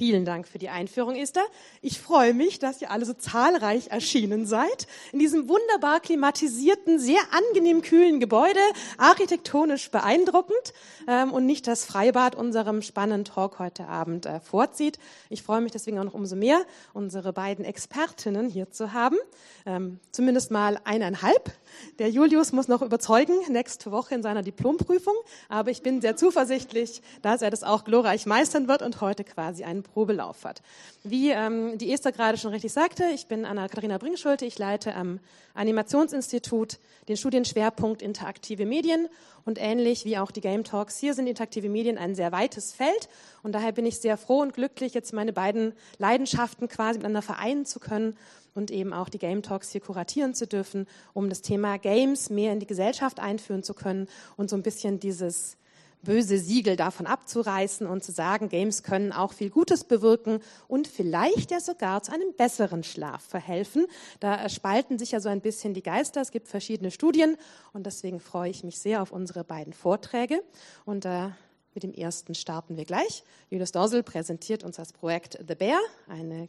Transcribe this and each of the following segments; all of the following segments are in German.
Vielen Dank für die Einführung, Esther. Ich freue mich, dass ihr alle so zahlreich erschienen seid. In diesem wunderbar klimatisierten, sehr angenehm kühlen Gebäude, architektonisch beeindruckend ähm, und nicht das Freibad unserem spannenden Talk heute Abend äh, vorzieht. Ich freue mich deswegen auch noch umso mehr, unsere beiden Expertinnen hier zu haben. Ähm, zumindest mal eineinhalb. Der Julius muss noch überzeugen nächste Woche in seiner Diplomprüfung, aber ich bin sehr zuversichtlich, dass er das auch glorreich meistern wird und heute quasi einen Probelauf hat. Wie ähm, die Esther gerade schon richtig sagte, ich bin Anna-Katharina Bringschulte, ich leite am Animationsinstitut den Studienschwerpunkt Interaktive Medien. Und ähnlich wie auch die Game Talks hier sind interaktive Medien ein sehr weites Feld. Und daher bin ich sehr froh und glücklich, jetzt meine beiden Leidenschaften quasi miteinander vereinen zu können und eben auch die Game Talks hier kuratieren zu dürfen, um das Thema Games mehr in die Gesellschaft einführen zu können und so ein bisschen dieses böse Siegel davon abzureißen und zu sagen, Games können auch viel Gutes bewirken und vielleicht ja sogar zu einem besseren Schlaf verhelfen. Da spalten sich ja so ein bisschen die Geister. Es gibt verschiedene Studien und deswegen freue ich mich sehr auf unsere beiden Vorträge. Und äh, mit dem ersten starten wir gleich. Julius Dorsel präsentiert uns das Projekt The Bear, eine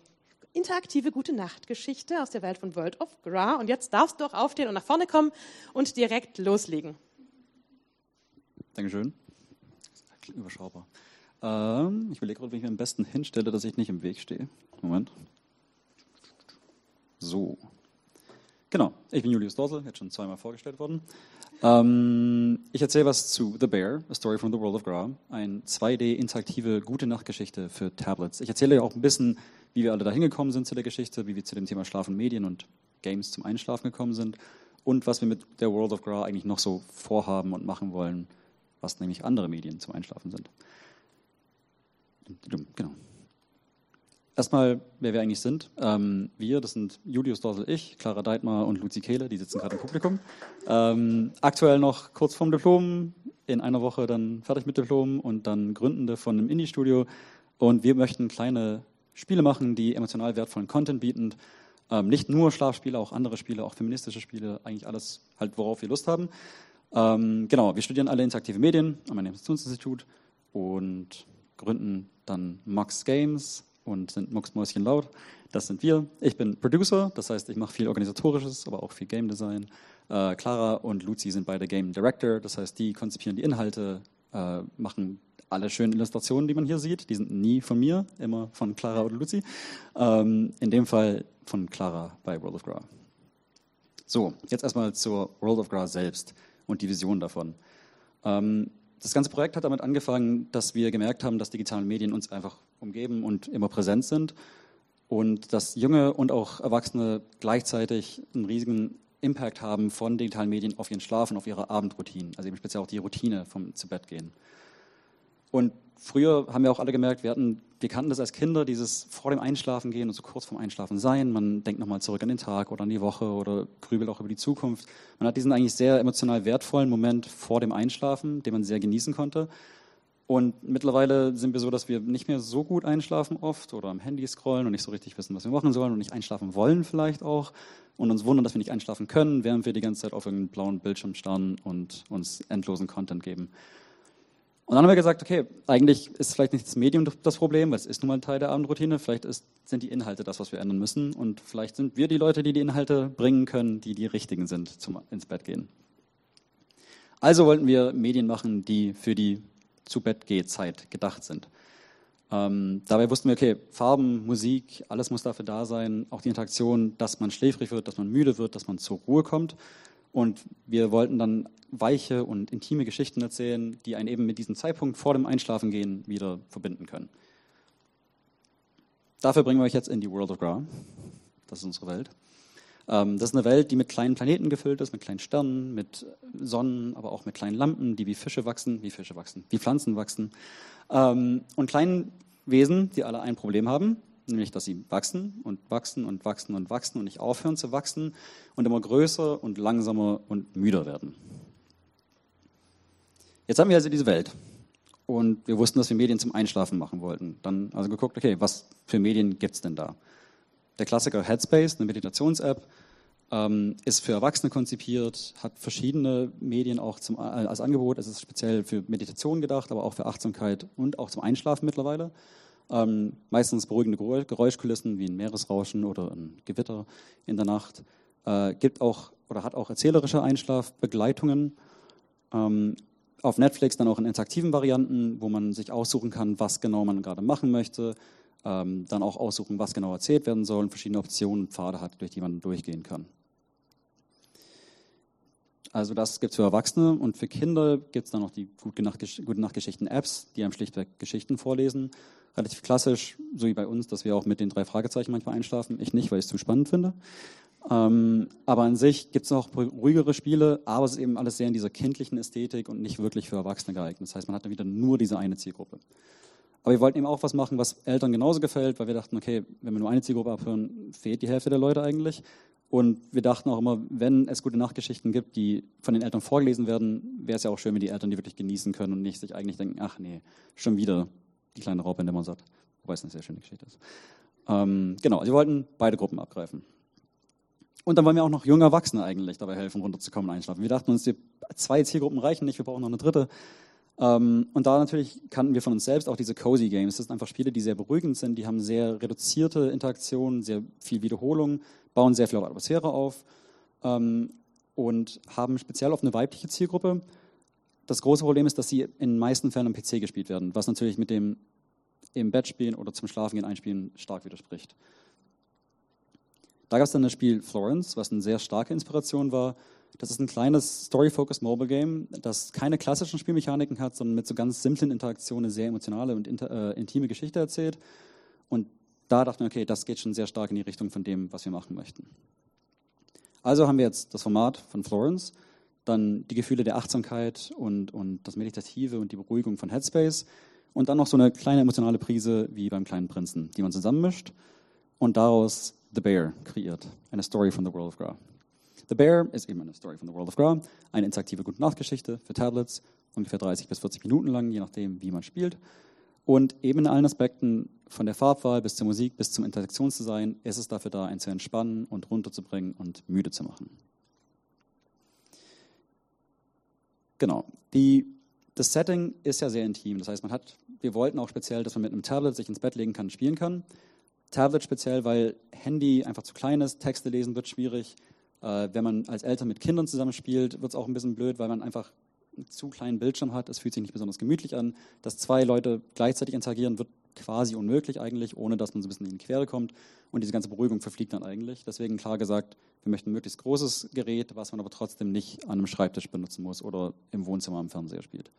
interaktive gute Nacht-Geschichte aus der Welt von World of Gra. Und jetzt darfst du auch aufstehen und nach vorne kommen und direkt loslegen. Dankeschön. Überschaubar. Ähm, ich überlege gerade, wie ich mir am besten hinstelle, dass ich nicht im Weg stehe. Moment. So. Genau, ich bin Julius Dorsel, jetzt schon zweimal vorgestellt worden. Ähm, ich erzähle was zu The Bear, A Story from the World of Gra, eine 2D-interaktive gute Nachtgeschichte für Tablets. Ich erzähle ja auch ein bisschen wie wir alle da hingekommen sind zu der Geschichte, wie wir zu dem Thema Schlafen, Medien und Games zum Einschlafen gekommen sind und was wir mit der World of Gra eigentlich noch so vorhaben und machen wollen, was nämlich andere Medien zum Einschlafen sind. Genau. Erstmal, wer wir eigentlich sind. Ähm, wir, das sind Julius Dorsel, ich, Clara Deitmar und Luzi Kehle, die sitzen gerade im Publikum. Ähm, aktuell noch kurz vorm Diplom, in einer Woche dann fertig mit Diplom und dann Gründende von einem Indie-Studio. Und wir möchten kleine Spiele machen, die emotional wertvollen Content bieten. Ähm, nicht nur Schlafspiele, auch andere Spiele, auch feministische Spiele, eigentlich alles halt, worauf wir Lust haben. Ähm, genau, wir studieren alle interaktive Medien am Animationsinstitut und gründen dann Mox Games und sind Mox Mäuschen laut. Das sind wir. Ich bin Producer, das heißt, ich mache viel Organisatorisches, aber auch viel Game Design. Äh, Clara und Luzi sind beide Game Director, das heißt, die konzipieren die Inhalte, äh, machen alle schönen Illustrationen, die man hier sieht, die sind nie von mir, immer von Clara oder Luzi. Ähm, in dem Fall von Clara bei World of Gra. So, jetzt erstmal zur World of Gra selbst und die Vision davon. Ähm, das ganze Projekt hat damit angefangen, dass wir gemerkt haben, dass digitale Medien uns einfach umgeben und immer präsent sind und dass Junge und auch Erwachsene gleichzeitig einen riesigen Impact haben von digitalen Medien auf ihren Schlaf und auf ihre Abendroutinen, also eben speziell auch die Routine vom zu Bett gehen. Und früher haben wir auch alle gemerkt, wir, hatten, wir kannten das als Kinder, dieses vor dem Einschlafen gehen und so kurz vorm Einschlafen sein. Man denkt nochmal zurück an den Tag oder an die Woche oder grübelt auch über die Zukunft. Man hat diesen eigentlich sehr emotional wertvollen Moment vor dem Einschlafen, den man sehr genießen konnte. Und mittlerweile sind wir so, dass wir nicht mehr so gut einschlafen oft oder am Handy scrollen und nicht so richtig wissen, was wir machen sollen und nicht einschlafen wollen vielleicht auch und uns wundern, dass wir nicht einschlafen können, während wir die ganze Zeit auf irgendeinen blauen Bildschirm starren und uns endlosen Content geben. Und dann haben wir gesagt, okay, eigentlich ist vielleicht nicht das Medium das Problem, weil es ist nun mal ein Teil der Abendroutine. Vielleicht ist, sind die Inhalte das, was wir ändern müssen. Und vielleicht sind wir die Leute, die die Inhalte bringen können, die die richtigen sind zum ins Bett gehen. Also wollten wir Medien machen, die für die zu Bett Zeit gedacht sind. Ähm, dabei wussten wir, okay, Farben, Musik, alles muss dafür da sein, auch die Interaktion, dass man schläfrig wird, dass man müde wird, dass man zur Ruhe kommt. Und wir wollten dann weiche und intime Geschichten erzählen, die einen eben mit diesem Zeitpunkt vor dem Einschlafengehen wieder verbinden können. Dafür bringen wir euch jetzt in die World of Gra. Das ist unsere Welt. Ähm, das ist eine Welt, die mit kleinen Planeten gefüllt ist, mit kleinen Sternen, mit Sonnen, aber auch mit kleinen Lampen, die wie Fische wachsen, wie Fische wachsen, wie Pflanzen wachsen. Ähm, und kleinen Wesen, die alle ein Problem haben, nämlich dass sie wachsen und wachsen und wachsen und wachsen und nicht aufhören zu wachsen und immer größer und langsamer und müder werden. Jetzt haben wir also diese Welt und wir wussten, dass wir Medien zum Einschlafen machen wollten. Dann also geguckt, okay, was für Medien gibt es denn da? Der Klassiker Headspace, eine Meditations-App, ähm, ist für Erwachsene konzipiert, hat verschiedene Medien auch zum, äh, als Angebot. Es ist speziell für Meditation gedacht, aber auch für Achtsamkeit und auch zum Einschlafen mittlerweile. Ähm, meistens beruhigende Geräuschkulissen wie ein Meeresrauschen oder ein Gewitter in der Nacht. Äh, gibt auch oder hat auch erzählerische Einschlafbegleitungen. Ähm, auf Netflix dann auch in interaktiven Varianten, wo man sich aussuchen kann, was genau man gerade machen möchte. Ähm, dann auch aussuchen, was genau erzählt werden soll und verschiedene Optionen Pfade hat, durch die man durchgehen kann. Also das gibt es für Erwachsene und für Kinder gibt es dann noch die Gute Nacht-Geschichten-Apps, die einem schlichtweg Geschichten vorlesen. Relativ klassisch, so wie bei uns, dass wir auch mit den drei Fragezeichen manchmal einschlafen. Ich nicht, weil ich es zu spannend finde. Ähm, aber an sich gibt es noch ruhigere Spiele, aber es ist eben alles sehr in dieser kindlichen Ästhetik und nicht wirklich für Erwachsene geeignet. Das heißt, man hat dann wieder nur diese eine Zielgruppe. Aber wir wollten eben auch was machen, was Eltern genauso gefällt, weil wir dachten, okay, wenn wir nur eine Zielgruppe abhören, fehlt die Hälfte der Leute eigentlich. Und wir dachten auch immer, wenn es gute Nachtgeschichten gibt, die von den Eltern vorgelesen werden, wäre es ja auch schön, wenn die Eltern die wirklich genießen können und nicht sich eigentlich denken, ach nee, schon wieder die kleine Raupe in der Mosat. Wobei es eine sehr schöne Geschichte ist. Ähm, genau, also wir wollten beide Gruppen abgreifen. Und dann wollen wir auch noch junge Erwachsene eigentlich dabei helfen, runterzukommen und einschlafen. Wir dachten uns, die zwei Zielgruppen reichen nicht, wir brauchen noch eine dritte. Ähm, und da natürlich kannten wir von uns selbst auch diese Cozy Games. Das sind einfach Spiele, die sehr beruhigend sind, die haben sehr reduzierte Interaktionen, sehr viel Wiederholung, bauen sehr viel auf Atmosphäre auf ähm, und haben speziell auf eine weibliche Zielgruppe. Das große Problem ist, dass sie in den meisten Fällen am PC gespielt werden, was natürlich mit dem im Bett spielen oder zum Schlafengehen einspielen stark widerspricht. Da gab es dann das Spiel Florence, was eine sehr starke Inspiration war. Das ist ein kleines Story-Focused Mobile Game, das keine klassischen Spielmechaniken hat, sondern mit so ganz simplen Interaktionen eine sehr emotionale und äh, intime Geschichte erzählt. Und da dachten wir, okay, das geht schon sehr stark in die Richtung von dem, was wir machen möchten. Also haben wir jetzt das Format von Florence, dann die Gefühle der Achtsamkeit und, und das Meditative und die Beruhigung von Headspace und dann noch so eine kleine emotionale Prise wie beim kleinen Prinzen, die man zusammenmischt und daraus The Bear kreiert, eine Story from the World of Gra. The Bear ist eben eine Story from the World of Gra, eine interaktive Gute-Nacht-Geschichte für Tablets, ungefähr 30 bis 40 Minuten lang, je nachdem, wie man spielt. Und eben in allen Aspekten, von der Farbwahl bis zur Musik bis zum Interaktionsdesign, ist es dafür da, einen zu entspannen und runterzubringen und müde zu machen. Genau. Die, das Setting ist ja sehr intim. Das heißt, man hat, wir wollten auch speziell, dass man mit einem Tablet sich ins Bett legen kann und spielen kann. Tablet speziell, weil Handy einfach zu klein ist, Texte lesen wird schwierig. Äh, wenn man als Eltern mit Kindern zusammenspielt, wird es auch ein bisschen blöd, weil man einfach einen zu kleinen Bildschirm hat. Es fühlt sich nicht besonders gemütlich an. Dass zwei Leute gleichzeitig interagieren, wird quasi unmöglich eigentlich, ohne dass man so ein bisschen in die Quere kommt. Und diese ganze Beruhigung verfliegt dann eigentlich. Deswegen klar gesagt, wir möchten ein möglichst großes Gerät, was man aber trotzdem nicht an einem Schreibtisch benutzen muss oder im Wohnzimmer am Fernseher spielt.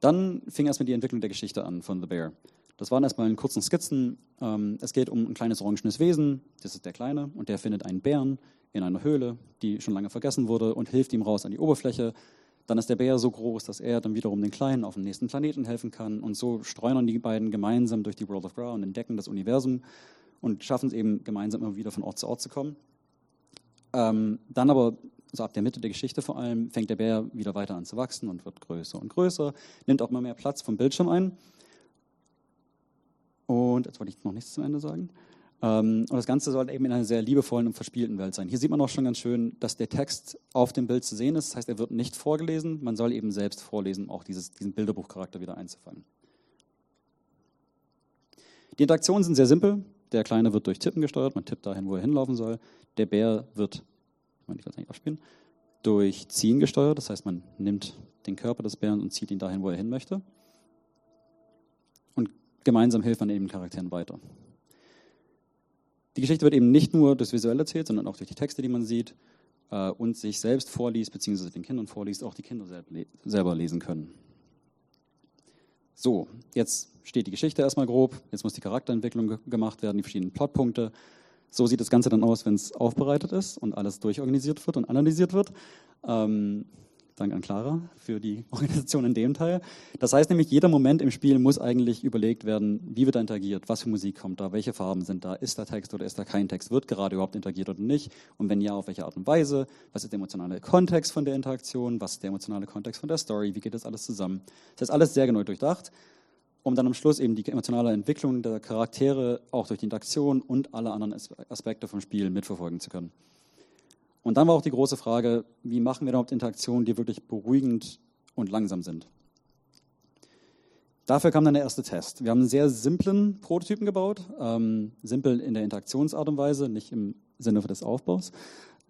Dann fing erstmal die Entwicklung der Geschichte an von The Bear. Das waren erstmal in kurzen Skizzen. Ähm, es geht um ein kleines orangenes Wesen, das ist der Kleine, und der findet einen Bären in einer Höhle, die schon lange vergessen wurde, und hilft ihm raus an die Oberfläche. Dann ist der Bär so groß, dass er dann wiederum den Kleinen auf dem nächsten Planeten helfen kann. Und so streunern die beiden gemeinsam durch die World of Gra und entdecken das Universum und schaffen es eben gemeinsam immer wieder von Ort zu Ort zu kommen. Ähm, dann aber, so ab der Mitte der Geschichte vor allem, fängt der Bär wieder weiter an zu wachsen und wird größer und größer, nimmt auch immer mehr Platz vom Bildschirm ein. Und jetzt wollte ich noch nichts zum Ende sagen. Ähm, und das Ganze soll eben in einer sehr liebevollen und verspielten Welt sein. Hier sieht man auch schon ganz schön, dass der Text auf dem Bild zu sehen ist. Das heißt, er wird nicht vorgelesen, man soll eben selbst vorlesen, um auch dieses, diesen Bilderbuchcharakter wieder einzufangen. Die Interaktionen sind sehr simpel. Der Kleine wird durch Tippen gesteuert, man tippt dahin, wo er hinlaufen soll. Der Bär wird, ich ich es nicht abspielen, durch Ziehen gesteuert. Das heißt, man nimmt den Körper des Bären und zieht ihn dahin, wo er hin möchte. Gemeinsam hilft man eben Charakteren weiter. Die Geschichte wird eben nicht nur durchs Visuelle erzählt, sondern auch durch die Texte, die man sieht äh, und sich selbst vorliest, beziehungsweise den Kindern vorliest, auch die Kinder selber lesen können. So, jetzt steht die Geschichte erstmal grob, jetzt muss die Charakterentwicklung gemacht werden, die verschiedenen Plotpunkte. So sieht das Ganze dann aus, wenn es aufbereitet ist und alles durchorganisiert wird und analysiert wird. Ähm, Dank an Clara für die Organisation in dem Teil. Das heißt nämlich, jeder Moment im Spiel muss eigentlich überlegt werden, wie wird da interagiert, was für Musik kommt da, welche Farben sind da, ist da Text oder ist da kein Text, wird gerade überhaupt interagiert oder nicht und wenn ja, auf welche Art und Weise, was ist der emotionale Kontext von der Interaktion, was ist der emotionale Kontext von der Story, wie geht das alles zusammen. Das heißt, alles sehr genau durchdacht, um dann am Schluss eben die emotionale Entwicklung der Charaktere auch durch die Interaktion und alle anderen Aspekte vom Spiel mitverfolgen zu können. Und dann war auch die große Frage, wie machen wir überhaupt Interaktionen, die wirklich beruhigend und langsam sind? Dafür kam dann der erste Test. Wir haben einen sehr simplen Prototypen gebaut, ähm, simpel in der Interaktionsart und Weise, nicht im Sinne des Aufbaus,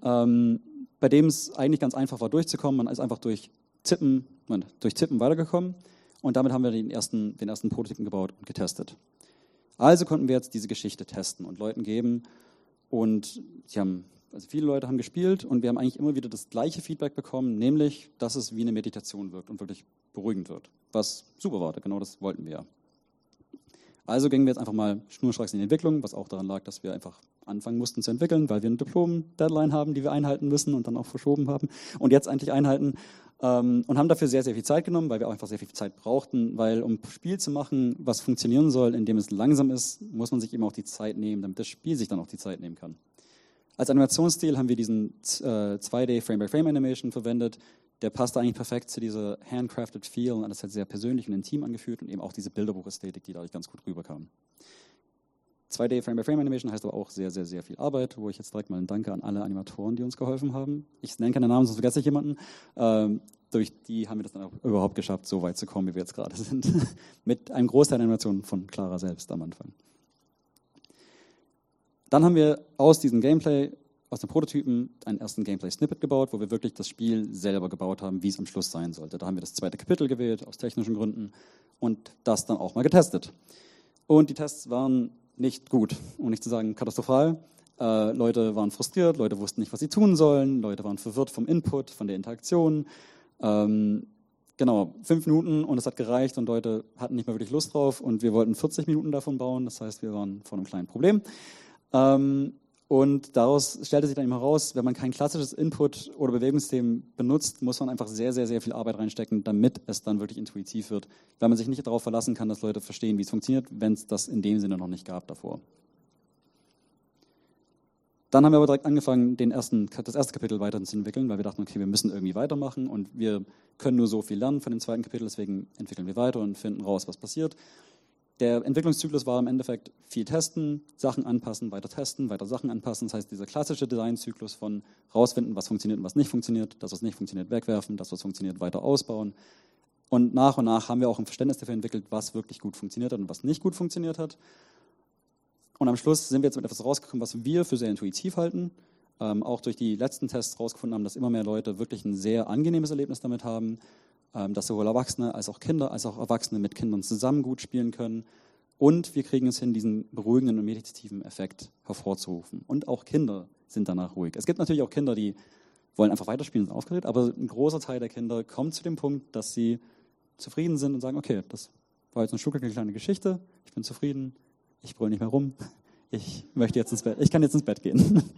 ähm, bei dem es eigentlich ganz einfach war durchzukommen. Man ist einfach durch Tippen, man, durch Tippen weitergekommen und damit haben wir den ersten, den ersten Prototypen gebaut und getestet. Also konnten wir jetzt diese Geschichte testen und Leuten geben und sie haben also viele Leute haben gespielt und wir haben eigentlich immer wieder das gleiche Feedback bekommen, nämlich, dass es wie eine Meditation wirkt und wirklich beruhigend wird. Was super war, genau das wollten wir ja. Also gingen wir jetzt einfach mal schnurstracks in die Entwicklung, was auch daran lag, dass wir einfach anfangen mussten zu entwickeln, weil wir eine Diplom-Deadline haben, die wir einhalten müssen und dann auch verschoben haben und jetzt endlich einhalten. Ähm, und haben dafür sehr, sehr viel Zeit genommen, weil wir auch einfach sehr viel Zeit brauchten, weil um ein Spiel zu machen, was funktionieren soll, indem es langsam ist, muss man sich eben auch die Zeit nehmen, damit das Spiel sich dann auch die Zeit nehmen kann. Als Animationsstil haben wir diesen äh, 2D Frame-by-Frame-Animation verwendet. Der passte eigentlich perfekt zu dieser handcrafted Feel und alles hat sehr persönlich und intim angefühlt und eben auch diese Bilderbuchästhetik, die dadurch ganz gut rüberkam. 2D Frame-by-Frame-Animation heißt aber auch sehr, sehr, sehr viel Arbeit, wo ich jetzt direkt mal ein Danke an alle Animatoren, die uns geholfen haben. Ich nenne keine Namen, sonst vergesse ich jemanden. Ähm, durch die haben wir das dann auch überhaupt geschafft, so weit zu kommen, wie wir jetzt gerade sind. Mit einem Großteil der Animationen von Clara selbst am Anfang. Dann haben wir aus diesem Gameplay, aus dem Prototypen, einen ersten Gameplay-Snippet gebaut, wo wir wirklich das Spiel selber gebaut haben, wie es am Schluss sein sollte. Da haben wir das zweite Kapitel gewählt, aus technischen Gründen, und das dann auch mal getestet. Und die Tests waren nicht gut, um nicht zu sagen katastrophal. Äh, Leute waren frustriert, Leute wussten nicht, was sie tun sollen, Leute waren verwirrt vom Input, von der Interaktion. Ähm, genau, fünf Minuten und es hat gereicht und Leute hatten nicht mehr wirklich Lust drauf und wir wollten 40 Minuten davon bauen. Das heißt, wir waren vor einem kleinen Problem. Ähm, und daraus stellte sich dann immer heraus, wenn man kein klassisches Input- oder Bewegungssystem benutzt, muss man einfach sehr, sehr, sehr viel Arbeit reinstecken, damit es dann wirklich intuitiv wird, weil man sich nicht darauf verlassen kann, dass Leute verstehen, wie es funktioniert, wenn es das in dem Sinne noch nicht gab davor. Dann haben wir aber direkt angefangen, den ersten, das erste Kapitel weiterzuentwickeln, weil wir dachten, okay, wir müssen irgendwie weitermachen und wir können nur so viel lernen von dem zweiten Kapitel, deswegen entwickeln wir weiter und finden raus, was passiert. Der Entwicklungszyklus war im Endeffekt viel testen, Sachen anpassen, weiter testen, weiter Sachen anpassen. Das heißt, dieser klassische Designzyklus von rausfinden, was funktioniert und was nicht funktioniert, das, was nicht funktioniert, wegwerfen, das, was funktioniert, weiter ausbauen. Und nach und nach haben wir auch ein Verständnis dafür entwickelt, was wirklich gut funktioniert hat und was nicht gut funktioniert hat. Und am Schluss sind wir jetzt mit etwas rausgekommen, was wir für sehr intuitiv halten. Ähm, auch durch die letzten Tests rausgefunden haben, dass immer mehr Leute wirklich ein sehr angenehmes Erlebnis damit haben dass sowohl Erwachsene als auch Kinder als auch Erwachsene mit Kindern zusammen gut spielen können. Und wir kriegen es hin, diesen beruhigenden und meditativen Effekt hervorzurufen. Und auch Kinder sind danach ruhig. Es gibt natürlich auch Kinder, die wollen einfach weiterspielen und sind aufgeregt, aber ein großer Teil der Kinder kommt zu dem Punkt, dass sie zufrieden sind und sagen, okay, das war jetzt eine schnuckelige kleine Geschichte, ich bin zufrieden, ich brülle nicht mehr rum, ich möchte jetzt ins Bett, ich kann jetzt ins Bett gehen.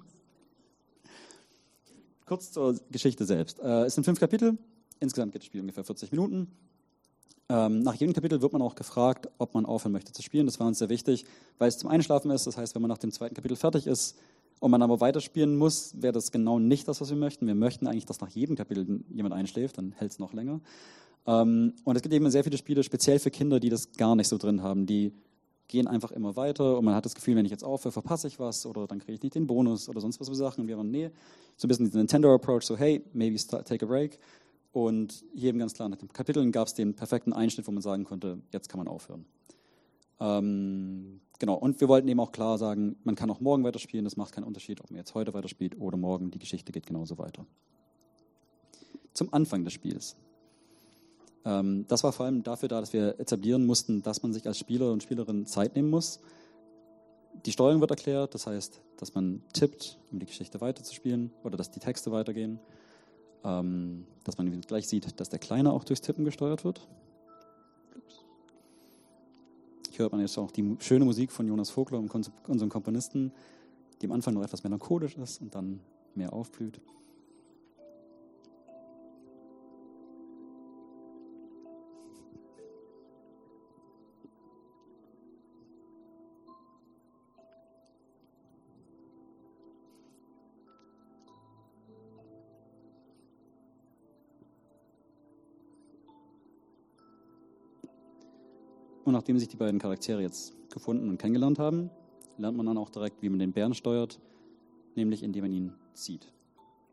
Kurz zur Geschichte selbst. Äh, es sind fünf Kapitel, Insgesamt geht das Spiel ungefähr 40 Minuten. Ähm, nach jedem Kapitel wird man auch gefragt, ob man aufhören möchte zu spielen. Das war uns sehr wichtig, weil es zum Einschlafen ist. Das heißt, wenn man nach dem zweiten Kapitel fertig ist und man aber weiterspielen muss, wäre das genau nicht das, was wir möchten. Wir möchten eigentlich, dass nach jedem Kapitel jemand einschläft, dann hält es noch länger. Ähm, und es gibt eben sehr viele Spiele, speziell für Kinder, die das gar nicht so drin haben. Die gehen einfach immer weiter und man hat das Gefühl, wenn ich jetzt aufhöre, verpasse ich was oder dann kriege ich nicht den Bonus oder sonst was für Sachen. Und wir waren, nee, so ein bisschen dieser Nintendo-Approach, so hey, maybe start, take a break. Und jedem ganz klar, nach den Kapiteln gab es den perfekten Einschnitt, wo man sagen konnte, jetzt kann man aufhören. Ähm, genau, und wir wollten eben auch klar sagen, man kann auch morgen weiterspielen, das macht keinen Unterschied, ob man jetzt heute weiterspielt oder morgen, die Geschichte geht genauso weiter. Zum Anfang des Spiels. Ähm, das war vor allem dafür da, dass wir etablieren mussten, dass man sich als Spieler und Spielerin Zeit nehmen muss. Die Steuerung wird erklärt, das heißt, dass man tippt, um die Geschichte weiterzuspielen oder dass die Texte weitergehen ähm, dass man gleich sieht, dass der Kleine auch durchs Tippen gesteuert wird. Hier hört man jetzt auch die schöne Musik von Jonas Vogler, unserem Komponisten, die am Anfang noch etwas melancholisch ist und dann mehr aufblüht. Nachdem sich die beiden Charaktere jetzt gefunden und kennengelernt haben, lernt man dann auch direkt, wie man den Bären steuert, nämlich indem man ihn zieht.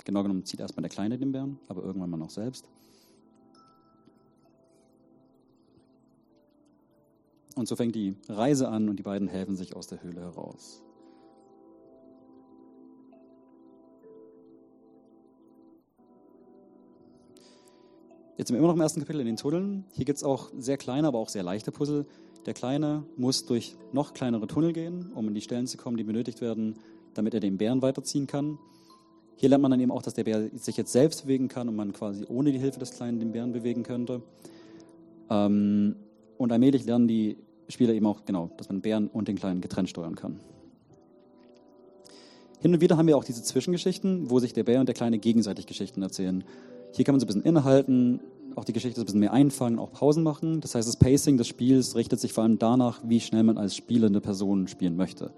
Genau genommen zieht erstmal der Kleine den Bären, aber irgendwann man auch selbst. Und so fängt die Reise an und die beiden helfen sich aus der Höhle heraus. Jetzt sind wir immer noch im ersten Kapitel in den Tunneln. Hier gibt es auch sehr kleine, aber auch sehr leichte Puzzle. Der Kleine muss durch noch kleinere Tunnel gehen, um an die Stellen zu kommen, die benötigt werden, damit er den Bären weiterziehen kann. Hier lernt man dann eben auch, dass der Bär sich jetzt selbst bewegen kann und man quasi ohne die Hilfe des Kleinen den Bären bewegen könnte. Ähm, und allmählich lernen die Spieler eben auch, genau, dass man Bären und den Kleinen getrennt steuern kann. Hin und wieder haben wir auch diese Zwischengeschichten, wo sich der Bär und der Kleine gegenseitig Geschichten erzählen. Hier kann man so ein bisschen innehalten, auch die Geschichte ein bisschen mehr einfangen, auch Pausen machen. Das heißt, das Pacing des Spiels richtet sich vor allem danach, wie schnell man als spielende Person spielen möchte.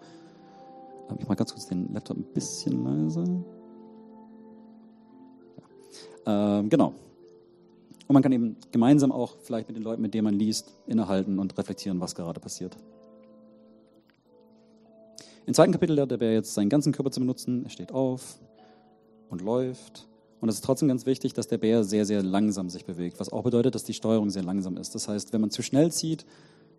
Ich mache ganz kurz den Laptop ein bisschen leiser. Ja. Ähm, genau. Und man kann eben gemeinsam auch vielleicht mit den Leuten, mit denen man liest, innehalten und reflektieren, was gerade passiert. Im zweiten Kapitel lernt der Bär jetzt seinen ganzen Körper zu benutzen. Er steht auf und läuft. Und es ist trotzdem ganz wichtig, dass der Bär sehr, sehr langsam sich bewegt, was auch bedeutet, dass die Steuerung sehr langsam ist. Das heißt, wenn man zu schnell zieht,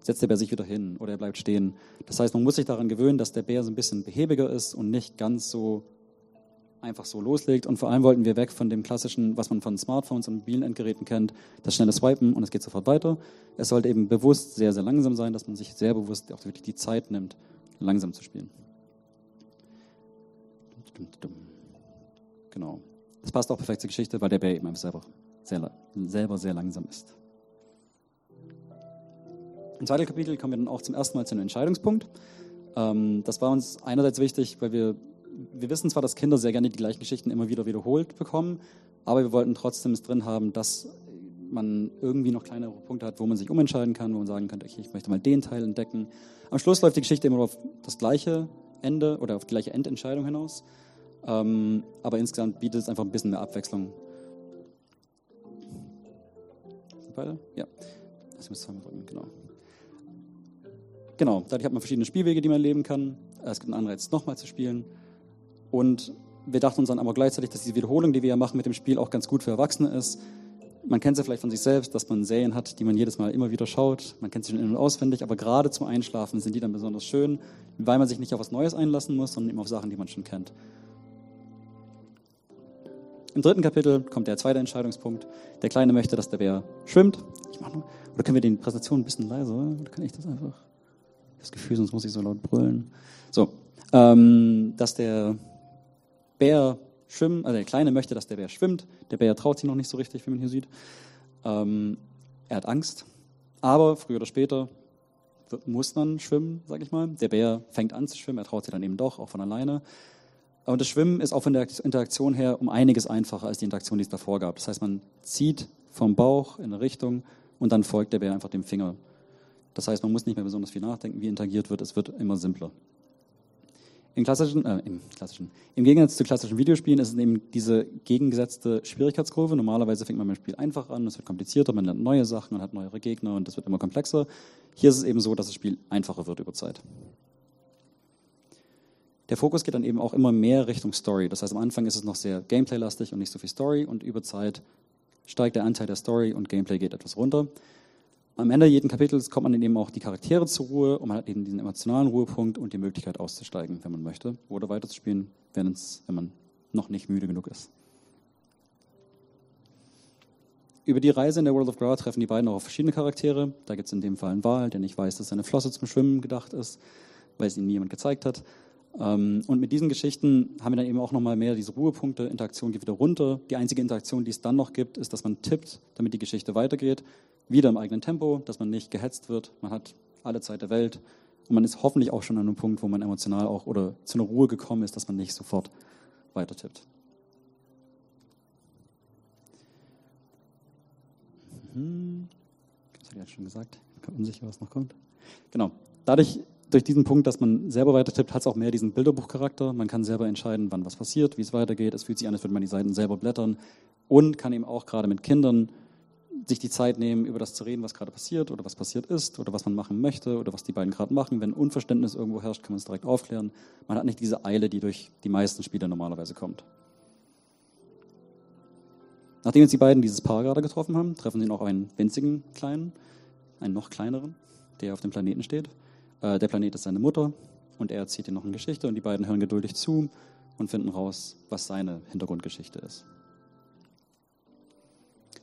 setzt der Bär sich wieder hin oder er bleibt stehen. Das heißt, man muss sich daran gewöhnen, dass der Bär so ein bisschen behäbiger ist und nicht ganz so einfach so loslegt. Und vor allem wollten wir weg von dem klassischen, was man von Smartphones und mobilen Endgeräten kennt, das schnelle Swipen und es geht sofort weiter. Es sollte eben bewusst sehr, sehr langsam sein, dass man sich sehr bewusst auch wirklich die Zeit nimmt, langsam zu spielen. Genau. Das passt auch perfekt zur Geschichte, weil der Bär eben selber sehr, selber sehr langsam ist. Im zweiten Kapitel kommen wir dann auch zum ersten Mal zu einem Entscheidungspunkt. Ähm, das war uns einerseits wichtig, weil wir wir wissen zwar, dass Kinder sehr gerne die gleichen Geschichten immer wieder wiederholt bekommen, aber wir wollten trotzdem es drin haben, dass man irgendwie noch kleinere Punkte hat, wo man sich umentscheiden kann, wo man sagen kann, okay, ich möchte mal den Teil entdecken. Am Schluss läuft die Geschichte immer auf das gleiche Ende oder auf die gleiche Endentscheidung hinaus. Ähm, aber insgesamt bietet es einfach ein bisschen mehr Abwechslung. Weiter? Ja. Ich muss zweimal drücken, genau. Genau, dadurch hat man verschiedene Spielwege, die man leben kann. Es gibt einen Anreiz, nochmal zu spielen. Und wir dachten uns dann aber gleichzeitig, dass diese Wiederholung, die wir ja machen mit dem Spiel, auch ganz gut für Erwachsene ist. Man kennt es ja vielleicht von sich selbst, dass man Serien hat, die man jedes Mal immer wieder schaut. Man kennt sie schon in- und auswendig, aber gerade zum Einschlafen sind die dann besonders schön, weil man sich nicht auf was Neues einlassen muss, sondern eben auf Sachen, die man schon kennt. Im dritten Kapitel kommt der zweite Entscheidungspunkt. Der Kleine möchte, dass der Bär schwimmt. Ich mach nur, oder können wir die Präsentation ein bisschen leiser? Oder kann ich das einfach? Das Gefühl, sonst muss ich so laut brüllen. So, ähm, dass der Bär schwimmen, also der Kleine möchte, dass der Bär schwimmt. Der Bär traut sich noch nicht so richtig, wie man hier sieht. Ähm, er hat Angst, aber früher oder später muss man schwimmen, sag ich mal. Der Bär fängt an zu schwimmen, er traut sich dann eben doch, auch von alleine. Und das Schwimmen ist auch von der Interaktion her um einiges einfacher als die Interaktion, die es davor gab. Das heißt, man zieht vom Bauch in eine Richtung und dann folgt der Bär einfach dem Finger. Das heißt, man muss nicht mehr besonders viel nachdenken, wie interagiert wird. Es wird immer simpler. Im klassischen, äh, im klassischen, im Gegensatz zu klassischen Videospielen ist es eben diese gegengesetzte Schwierigkeitskurve. Normalerweise fängt man dem Spiel einfach an, es wird komplizierter, man lernt neue Sachen, man hat neuere Gegner und es wird immer komplexer. Hier ist es eben so, dass das Spiel einfacher wird über Zeit. Der Fokus geht dann eben auch immer mehr Richtung Story. Das heißt, am Anfang ist es noch sehr Gameplay-lastig und nicht so viel Story und über Zeit steigt der Anteil der Story und Gameplay geht etwas runter am Ende jeden Kapitels kommt man dann eben auch die Charaktere zur Ruhe und man hat eben diesen emotionalen Ruhepunkt und die Möglichkeit auszusteigen, wenn man möchte, oder weiterzuspielen, wenn, wenn man noch nicht müde genug ist. Über die Reise in der World of Gra treffen die beiden auch auf verschiedene Charaktere. Da gibt es in dem Fall einen Wal, der nicht weiß, dass seine Flosse zum Schwimmen gedacht ist, weil es ihm niemand gezeigt hat. Ähm, und mit diesen Geschichten haben wir dann eben auch nochmal mehr diese Ruhepunkte. Interaktion geht wieder runter. Die einzige Interaktion, die es dann noch gibt, ist, dass man tippt, damit die Geschichte weitergeht wieder im eigenen Tempo, dass man nicht gehetzt wird. Man hat alle Zeit der Welt und man ist hoffentlich auch schon an einem Punkt, wo man emotional auch oder zu einer Ruhe gekommen ist, dass man nicht sofort weiter tippt. Mhm. Das hatte ich jetzt schon gesagt. Ich bin unsicher, was noch kommt. Genau. Dadurch, durch diesen Punkt, dass man selber weiter tippt, hat es auch mehr diesen Bilderbuchcharakter. Man kann selber entscheiden, wann was passiert, wie es weitergeht. Es fühlt sich an, als würde man die Seiten selber blättern und kann eben auch gerade mit Kindern sich die Zeit nehmen, über das zu reden, was gerade passiert oder was passiert ist oder was man machen möchte oder was die beiden gerade machen. Wenn Unverständnis irgendwo herrscht, kann man es direkt aufklären. Man hat nicht diese Eile, die durch die meisten Spiele normalerweise kommt. Nachdem jetzt die beiden dieses Paar gerade getroffen haben, treffen sie noch einen winzigen kleinen, einen noch kleineren der auf dem Planeten steht. Äh, der Planet ist seine Mutter und er erzählt ihr noch eine Geschichte und die beiden hören geduldig zu und finden raus, was seine Hintergrundgeschichte ist.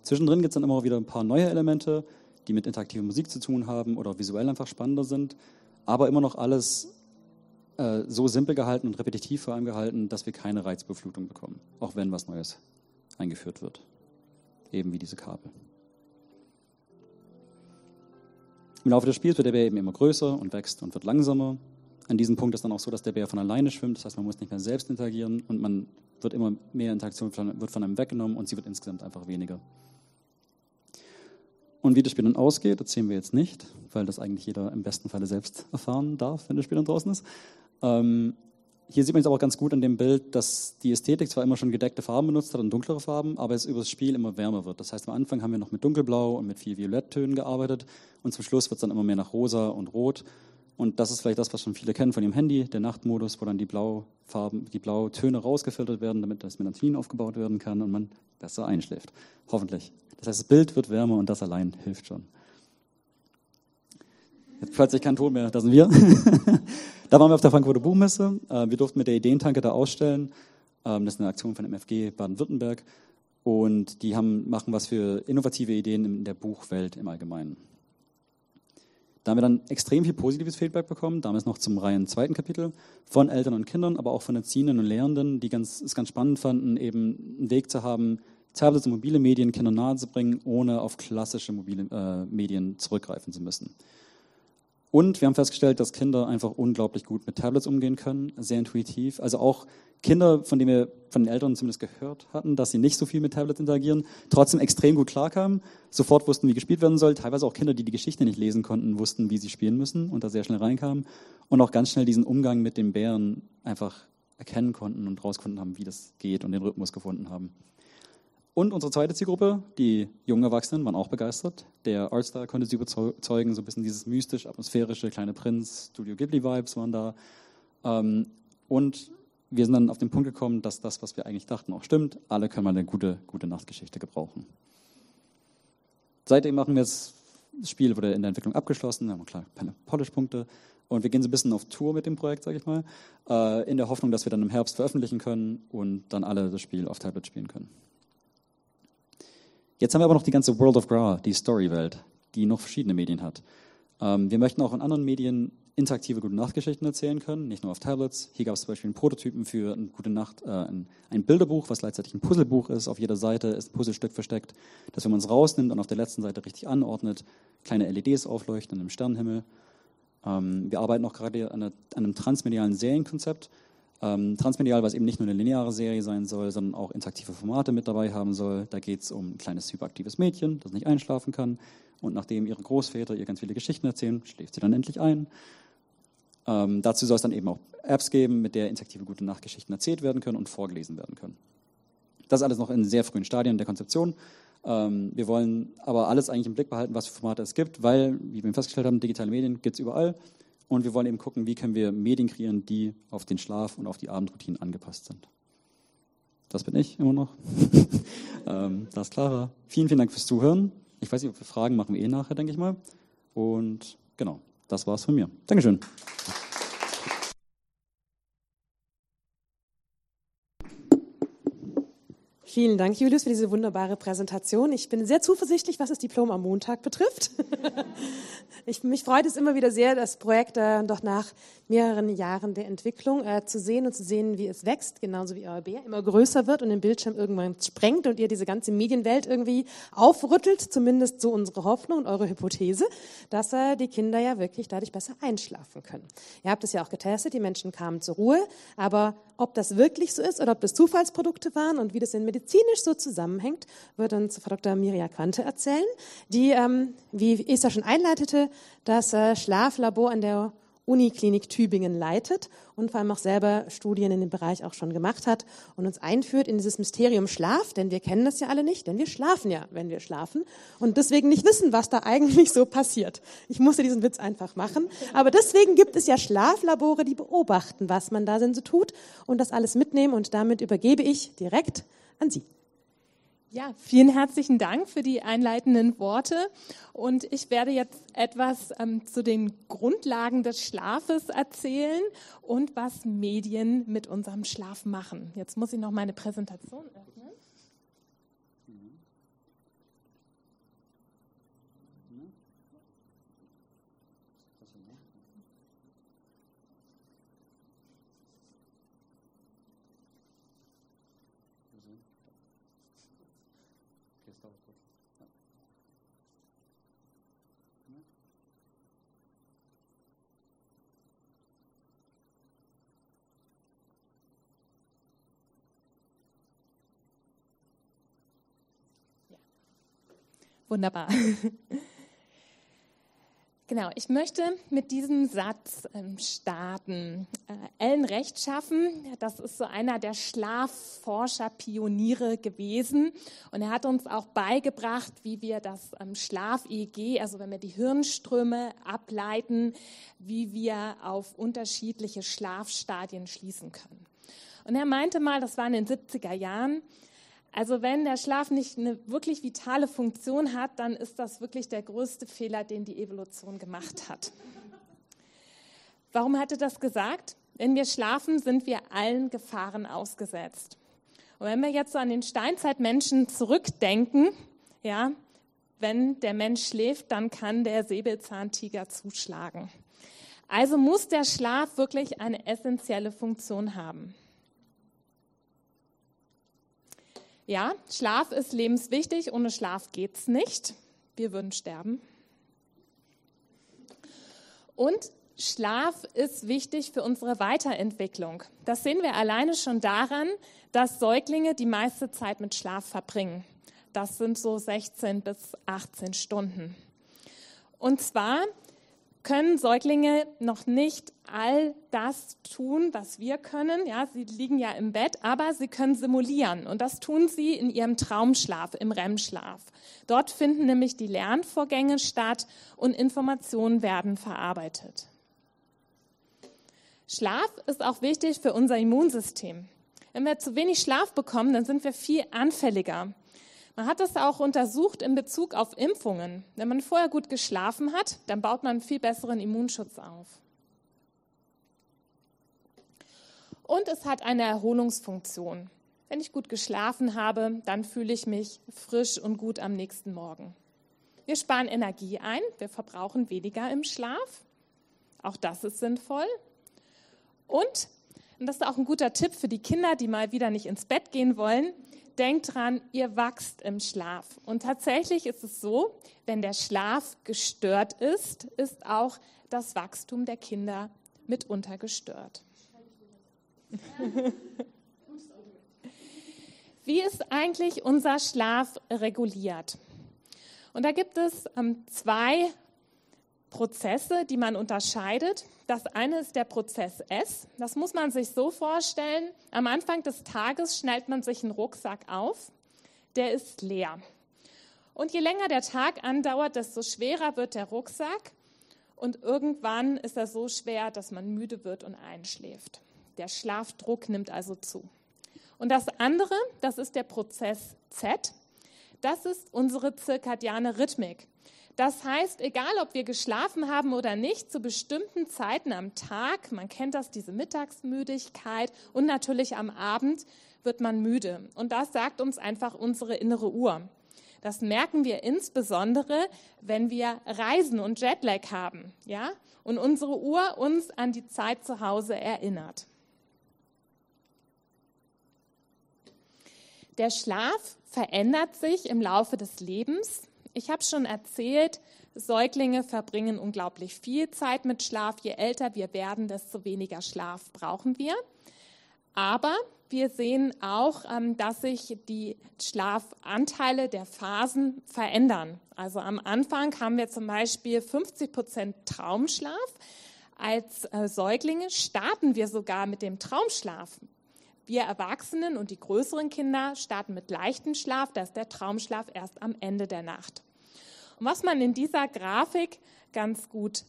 Zwischendrin gibt es dann immer wieder ein paar neue Elemente, die mit interaktiver Musik zu tun haben oder visuell einfach spannender sind, aber immer noch alles äh, so simpel gehalten und repetitiv vor allem gehalten, dass wir keine Reizbeflutung bekommen, auch wenn was Neues eingeführt wird. Eben wie diese Kabel. Im Laufe des Spiels wird der Bär eben immer größer und wächst und wird langsamer. An diesem Punkt ist dann auch so, dass der Bär von alleine schwimmt, das heißt, man muss nicht mehr selbst interagieren und man wird immer mehr Interaktion von, wird von einem weggenommen und sie wird insgesamt einfach weniger. Und wie das Spiel dann ausgeht, erzählen wir jetzt nicht, weil das eigentlich jeder im besten Falle selbst erfahren darf, wenn das Spiel dann draußen ist. Ähm, hier sieht man jetzt aber auch ganz gut an dem Bild, dass die Ästhetik zwar immer schon gedeckte Farben benutzt hat und dunklere Farben, aber es über das Spiel immer wärmer wird. Das heißt, am Anfang haben wir noch mit dunkelblau und mit viel Violetttönen gearbeitet und zum Schluss wird es dann immer mehr nach rosa und rot. Und das ist vielleicht das, was schon viele kennen von ihrem Handy, der Nachtmodus, wo dann die Blaufarben, die Blautöne rausgefiltert werden, damit das Melatonin aufgebaut werden kann und man besser einschläft. Hoffentlich. Das heißt, das Bild wird wärmer und das allein hilft schon. Plötzlich kein Ton mehr, da sind wir. da waren wir auf der Frankfurter Buchmesse. Äh, wir durften mit der Ideentanke da ausstellen. Ähm, das ist eine Aktion von MFG Baden-Württemberg. Und die haben, machen was für innovative Ideen in der Buchwelt im Allgemeinen. Da haben wir dann extrem viel positives Feedback bekommen, damals noch zum Reihen zweiten Kapitel, von Eltern und Kindern, aber auch von Erziehenden und Lehrenden, die ganz, es ganz spannend fanden, eben einen Weg zu haben, Tablets und mobile Medien Kindern nahezubringen, ohne auf klassische mobile äh, Medien zurückgreifen zu müssen. Und wir haben festgestellt, dass Kinder einfach unglaublich gut mit Tablets umgehen können, sehr intuitiv. Also auch Kinder, von denen wir von den Eltern zumindest gehört hatten, dass sie nicht so viel mit Tablets interagieren, trotzdem extrem gut klarkamen, sofort wussten, wie gespielt werden soll. Teilweise auch Kinder, die die Geschichte nicht lesen konnten, wussten, wie sie spielen müssen und da sehr schnell reinkamen. Und auch ganz schnell diesen Umgang mit den Bären einfach erkennen konnten und rausgefunden haben, wie das geht und den Rhythmus gefunden haben. Und unsere zweite Zielgruppe, die jungen Erwachsenen, waren auch begeistert. Der Artstar konnte sie überzeugen, so ein bisschen dieses mystisch, atmosphärische Kleine Prinz, Studio Ghibli-Vibes waren da. Ähm, und wir sind dann auf den Punkt gekommen, dass das, was wir eigentlich dachten, auch stimmt. Alle können mal eine gute, gute Nachtgeschichte gebrauchen. Seitdem machen wir jetzt, das Spiel wurde in der Entwicklung abgeschlossen, haben klar keine Polish-Punkte. Und wir gehen so ein bisschen auf Tour mit dem Projekt, sage ich mal, äh, in der Hoffnung, dass wir dann im Herbst veröffentlichen können und dann alle das Spiel auf Tablet spielen können. Jetzt haben wir aber noch die ganze World of Gra, die Storywelt, die noch verschiedene Medien hat. Ähm, wir möchten auch in anderen Medien interaktive gute Nachtgeschichten erzählen können, nicht nur auf Tablets. Hier gab es zum Beispiel einen Prototypen für eine gute Nacht, äh, ein, ein, Bilderbuch, was gleichzeitig ein Puzzlebuch ist. Auf jeder Seite ist ein Puzzlestück versteckt, das, wenn man es rausnimmt und auf der letzten Seite richtig anordnet, kleine LEDs aufleuchten im Sternenhimmel. Ähm, wir arbeiten auch gerade an, an einem transmedialen Serienkonzept, ähm, transmedial, was eben nicht nur eine lineare Serie sein soll, sondern auch interaktive Formate mit dabei haben soll. Da geht es um ein kleines hyperaktives Mädchen, das nicht einschlafen kann. Und nachdem ihre Großväter ihr ganz viele Geschichten erzählen, schläft sie dann endlich ein. Ähm, dazu soll es dann eben auch Apps geben, mit der interaktive gute Nachtgeschichten erzählt werden können und vorgelesen werden können. Das alles noch in sehr frühen Stadien der Konzeption. Ähm, wir wollen aber alles eigentlich im Blick behalten, was für Formate es gibt, weil, wie wir festgestellt haben, digitale Medien gibt es überall. Und wir wollen eben gucken, wie können wir Medien kreieren, die auf den Schlaf und auf die Abendroutinen angepasst sind. Das bin ich immer noch. ähm, das ist Clara. Vielen, vielen Dank fürs Zuhören. Ich weiß nicht, ob wir Fragen machen wir eh nachher, denke ich mal. Und genau, das war's von mir. Dankeschön. Vielen Dank, Julius, für diese wunderbare Präsentation. Ich bin sehr zuversichtlich, was das Diplom am Montag betrifft. ich, mich freut es immer wieder sehr, das Projekt äh, doch nach mehreren Jahren der Entwicklung äh, zu sehen und zu sehen, wie es wächst, genauso wie euer Bär immer größer wird und den Bildschirm irgendwann sprengt und ihr diese ganze Medienwelt irgendwie aufrüttelt, zumindest so unsere Hoffnung und eure Hypothese, dass äh, die Kinder ja wirklich dadurch besser einschlafen können. Ihr habt es ja auch getestet, die Menschen kamen zur Ruhe, aber ob das wirklich so ist oder ob das Zufallsprodukte waren und wie das in medizinisch so zusammenhängt, wird uns Frau Dr. Mirja Quante erzählen, die, ähm, wie Esther schon einleitete, das äh, Schlaflabor an der Uniklinik Tübingen leitet und vor allem auch selber Studien in dem Bereich auch schon gemacht hat und uns einführt in dieses Mysterium Schlaf, denn wir kennen das ja alle nicht, denn wir schlafen ja, wenn wir schlafen und deswegen nicht wissen, was da eigentlich so passiert. Ich musste diesen Witz einfach machen, aber deswegen gibt es ja Schlaflabore, die beobachten, was man da denn so tut und das alles mitnehmen und damit übergebe ich direkt an Sie. Ja, vielen herzlichen Dank für die einleitenden Worte. Und ich werde jetzt etwas ähm, zu den Grundlagen des Schlafes erzählen und was Medien mit unserem Schlaf machen. Jetzt muss ich noch meine Präsentation öffnen. Wunderbar. Genau, ich möchte mit diesem Satz ähm, starten. Äh, Ellen Rechtschaffen, das ist so einer der Schlafforscher-Pioniere gewesen. Und er hat uns auch beigebracht, wie wir das ähm, Schlaf-EEG, also wenn wir die Hirnströme ableiten, wie wir auf unterschiedliche Schlafstadien schließen können. Und er meinte mal, das war in den 70er Jahren, also wenn der Schlaf nicht eine wirklich vitale Funktion hat, dann ist das wirklich der größte Fehler, den die Evolution gemacht hat. Warum hat er das gesagt? Wenn wir schlafen, sind wir allen Gefahren ausgesetzt. Und wenn wir jetzt so an den Steinzeitmenschen zurückdenken, ja, wenn der Mensch schläft, dann kann der Säbelzahntiger zuschlagen. Also muss der Schlaf wirklich eine essentielle Funktion haben. Ja, Schlaf ist lebenswichtig. Ohne Schlaf geht's nicht. Wir würden sterben. Und Schlaf ist wichtig für unsere Weiterentwicklung. Das sehen wir alleine schon daran, dass Säuglinge die meiste Zeit mit Schlaf verbringen. Das sind so 16 bis 18 Stunden. Und zwar können Säuglinge noch nicht all das tun, was wir können. Ja, sie liegen ja im Bett, aber sie können simulieren. Und das tun sie in ihrem Traumschlaf, im REM-Schlaf. Dort finden nämlich die Lernvorgänge statt und Informationen werden verarbeitet. Schlaf ist auch wichtig für unser Immunsystem. Wenn wir zu wenig Schlaf bekommen, dann sind wir viel anfälliger man hat das auch untersucht in Bezug auf Impfungen. Wenn man vorher gut geschlafen hat, dann baut man einen viel besseren Immunschutz auf. Und es hat eine Erholungsfunktion. Wenn ich gut geschlafen habe, dann fühle ich mich frisch und gut am nächsten Morgen. Wir sparen Energie ein, wir verbrauchen weniger im Schlaf. Auch das ist sinnvoll. Und, und das ist auch ein guter Tipp für die Kinder, die mal wieder nicht ins Bett gehen wollen, denkt dran, ihr wachst im Schlaf. Und tatsächlich ist es so, wenn der Schlaf gestört ist, ist auch das Wachstum der Kinder mitunter gestört. Wie ist eigentlich unser Schlaf reguliert? Und da gibt es ähm, zwei Prozesse, die man unterscheidet. Das eine ist der Prozess S. Das muss man sich so vorstellen. Am Anfang des Tages schnellt man sich einen Rucksack auf. Der ist leer. Und je länger der Tag andauert, desto schwerer wird der Rucksack. Und irgendwann ist er so schwer, dass man müde wird und einschläft. Der Schlafdruck nimmt also zu. Und das andere, das ist der Prozess Z. Das ist unsere zirkadiane Rhythmik. Das heißt, egal ob wir geschlafen haben oder nicht, zu bestimmten Zeiten am Tag, man kennt das, diese Mittagsmüdigkeit und natürlich am Abend wird man müde. Und das sagt uns einfach unsere innere Uhr. Das merken wir insbesondere, wenn wir Reisen und Jetlag haben, ja? Und unsere Uhr uns an die Zeit zu Hause erinnert. Der Schlaf verändert sich im Laufe des Lebens. Ich habe schon erzählt, Säuglinge verbringen unglaublich viel Zeit mit Schlaf. Je älter wir werden, desto weniger Schlaf brauchen wir. Aber wir sehen auch, ähm, dass sich die Schlafanteile der Phasen verändern. Also am Anfang haben wir zum Beispiel 50 Prozent Traumschlaf. Als äh, Säuglinge starten wir sogar mit dem Traumschlaf. Wir Erwachsenen und die größeren Kinder starten mit leichtem Schlaf, das ist der Traumschlaf erst am Ende der Nacht. Und was man in dieser Grafik ganz gut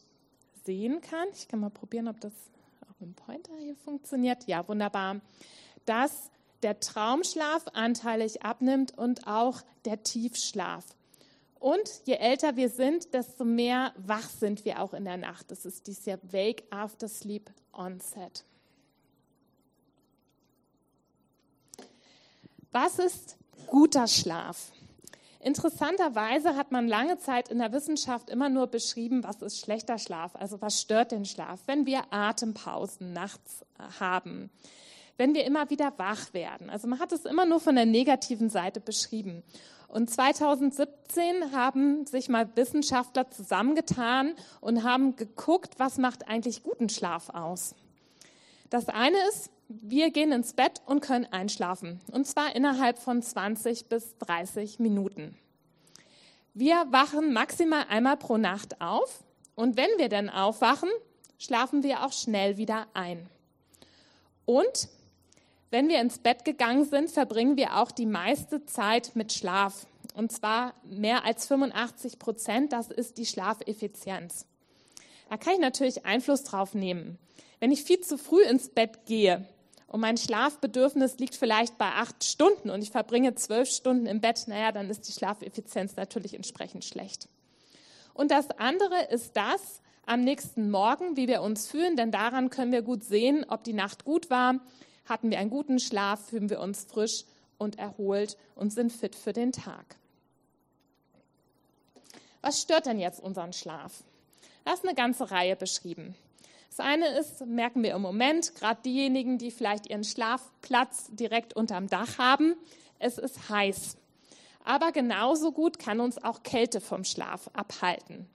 sehen kann, ich kann mal probieren, ob das auch mit dem Pointer hier funktioniert. Ja, wunderbar. Dass der Traumschlaf anteilig abnimmt und auch der Tiefschlaf. Und je älter wir sind, desto mehr wach sind wir auch in der Nacht. Das ist dieser Wake After Sleep Onset. Was ist guter Schlaf? Interessanterweise hat man lange Zeit in der Wissenschaft immer nur beschrieben, was ist schlechter Schlaf, also was stört den Schlaf, wenn wir Atempausen nachts äh, haben, wenn wir immer wieder wach werden. Also man hat es immer nur von der negativen Seite beschrieben. Und 2017 haben sich mal Wissenschaftler zusammengetan und haben geguckt, was macht eigentlich guten Schlaf aus. Das eine ist, wir gehen ins Bett und können einschlafen. Und zwar innerhalb von 20 bis 30 Minuten. Wir wachen maximal einmal pro Nacht auf. Und wenn wir dann aufwachen, schlafen wir auch schnell wieder ein. Und wenn wir ins Bett gegangen sind, verbringen wir auch die meiste Zeit mit Schlaf. Und zwar mehr als 85 Prozent. Das ist die Schlafeffizienz. Da kann ich natürlich Einfluss drauf nehmen. Wenn ich viel zu früh ins Bett gehe und mein Schlafbedürfnis liegt vielleicht bei acht Stunden und ich verbringe zwölf Stunden im Bett, naja, dann ist die Schlafeffizienz natürlich entsprechend schlecht. Und das andere ist das am nächsten Morgen, wie wir uns fühlen, denn daran können wir gut sehen, ob die Nacht gut war, hatten wir einen guten Schlaf, fühlen wir uns frisch und erholt und sind fit für den Tag. Was stört denn jetzt unseren Schlaf? Da ist eine ganze Reihe beschrieben. Das eine ist, merken wir im Moment, gerade diejenigen, die vielleicht ihren Schlafplatz direkt unterm Dach haben, es ist heiß. Aber genauso gut kann uns auch Kälte vom Schlaf abhalten.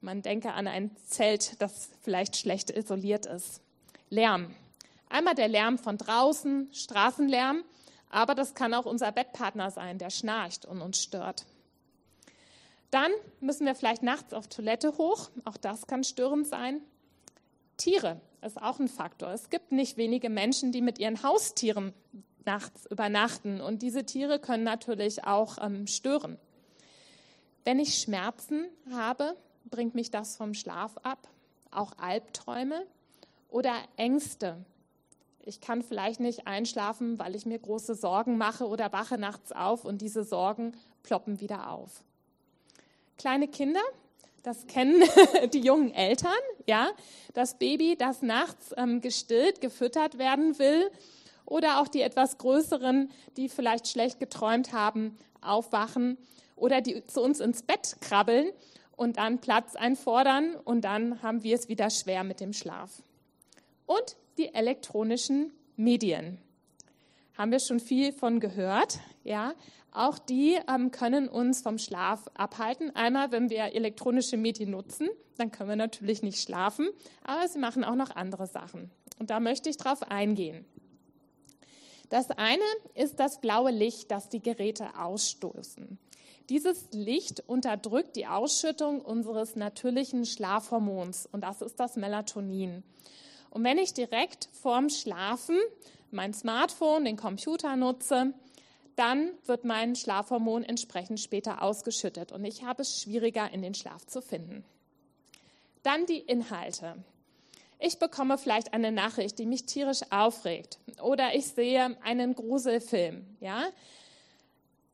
Man denke an ein Zelt, das vielleicht schlecht isoliert ist. Lärm. Einmal der Lärm von draußen, Straßenlärm, aber das kann auch unser Bettpartner sein, der schnarcht und uns stört. Dann müssen wir vielleicht nachts auf Toilette hoch, auch das kann störend sein. Tiere ist auch ein Faktor. Es gibt nicht wenige Menschen, die mit ihren Haustieren nachts übernachten und diese Tiere können natürlich auch ähm, stören. Wenn ich Schmerzen habe, bringt mich das vom Schlaf ab. Auch Albträume oder Ängste. Ich kann vielleicht nicht einschlafen, weil ich mir große Sorgen mache oder wache nachts auf und diese Sorgen ploppen wieder auf. Kleine Kinder das kennen die jungen Eltern, ja. Das Baby, das nachts ähm, gestillt, gefüttert werden will. Oder auch die etwas größeren, die vielleicht schlecht geträumt haben, aufwachen. Oder die zu uns ins Bett krabbeln und dann Platz einfordern. Und dann haben wir es wieder schwer mit dem Schlaf. Und die elektronischen Medien. Haben wir schon viel von gehört, ja. Auch die ähm, können uns vom Schlaf abhalten. Einmal, wenn wir elektronische Medien nutzen, dann können wir natürlich nicht schlafen, aber sie machen auch noch andere Sachen. Und da möchte ich drauf eingehen. Das eine ist das blaue Licht, das die Geräte ausstoßen. Dieses Licht unterdrückt die Ausschüttung unseres natürlichen Schlafhormons und das ist das Melatonin. Und wenn ich direkt vorm Schlafen mein Smartphone, den Computer nutze, dann wird mein Schlafhormon entsprechend später ausgeschüttet und ich habe es schwieriger in den Schlaf zu finden. Dann die Inhalte. Ich bekomme vielleicht eine Nachricht, die mich tierisch aufregt oder ich sehe einen Gruselfilm, ja?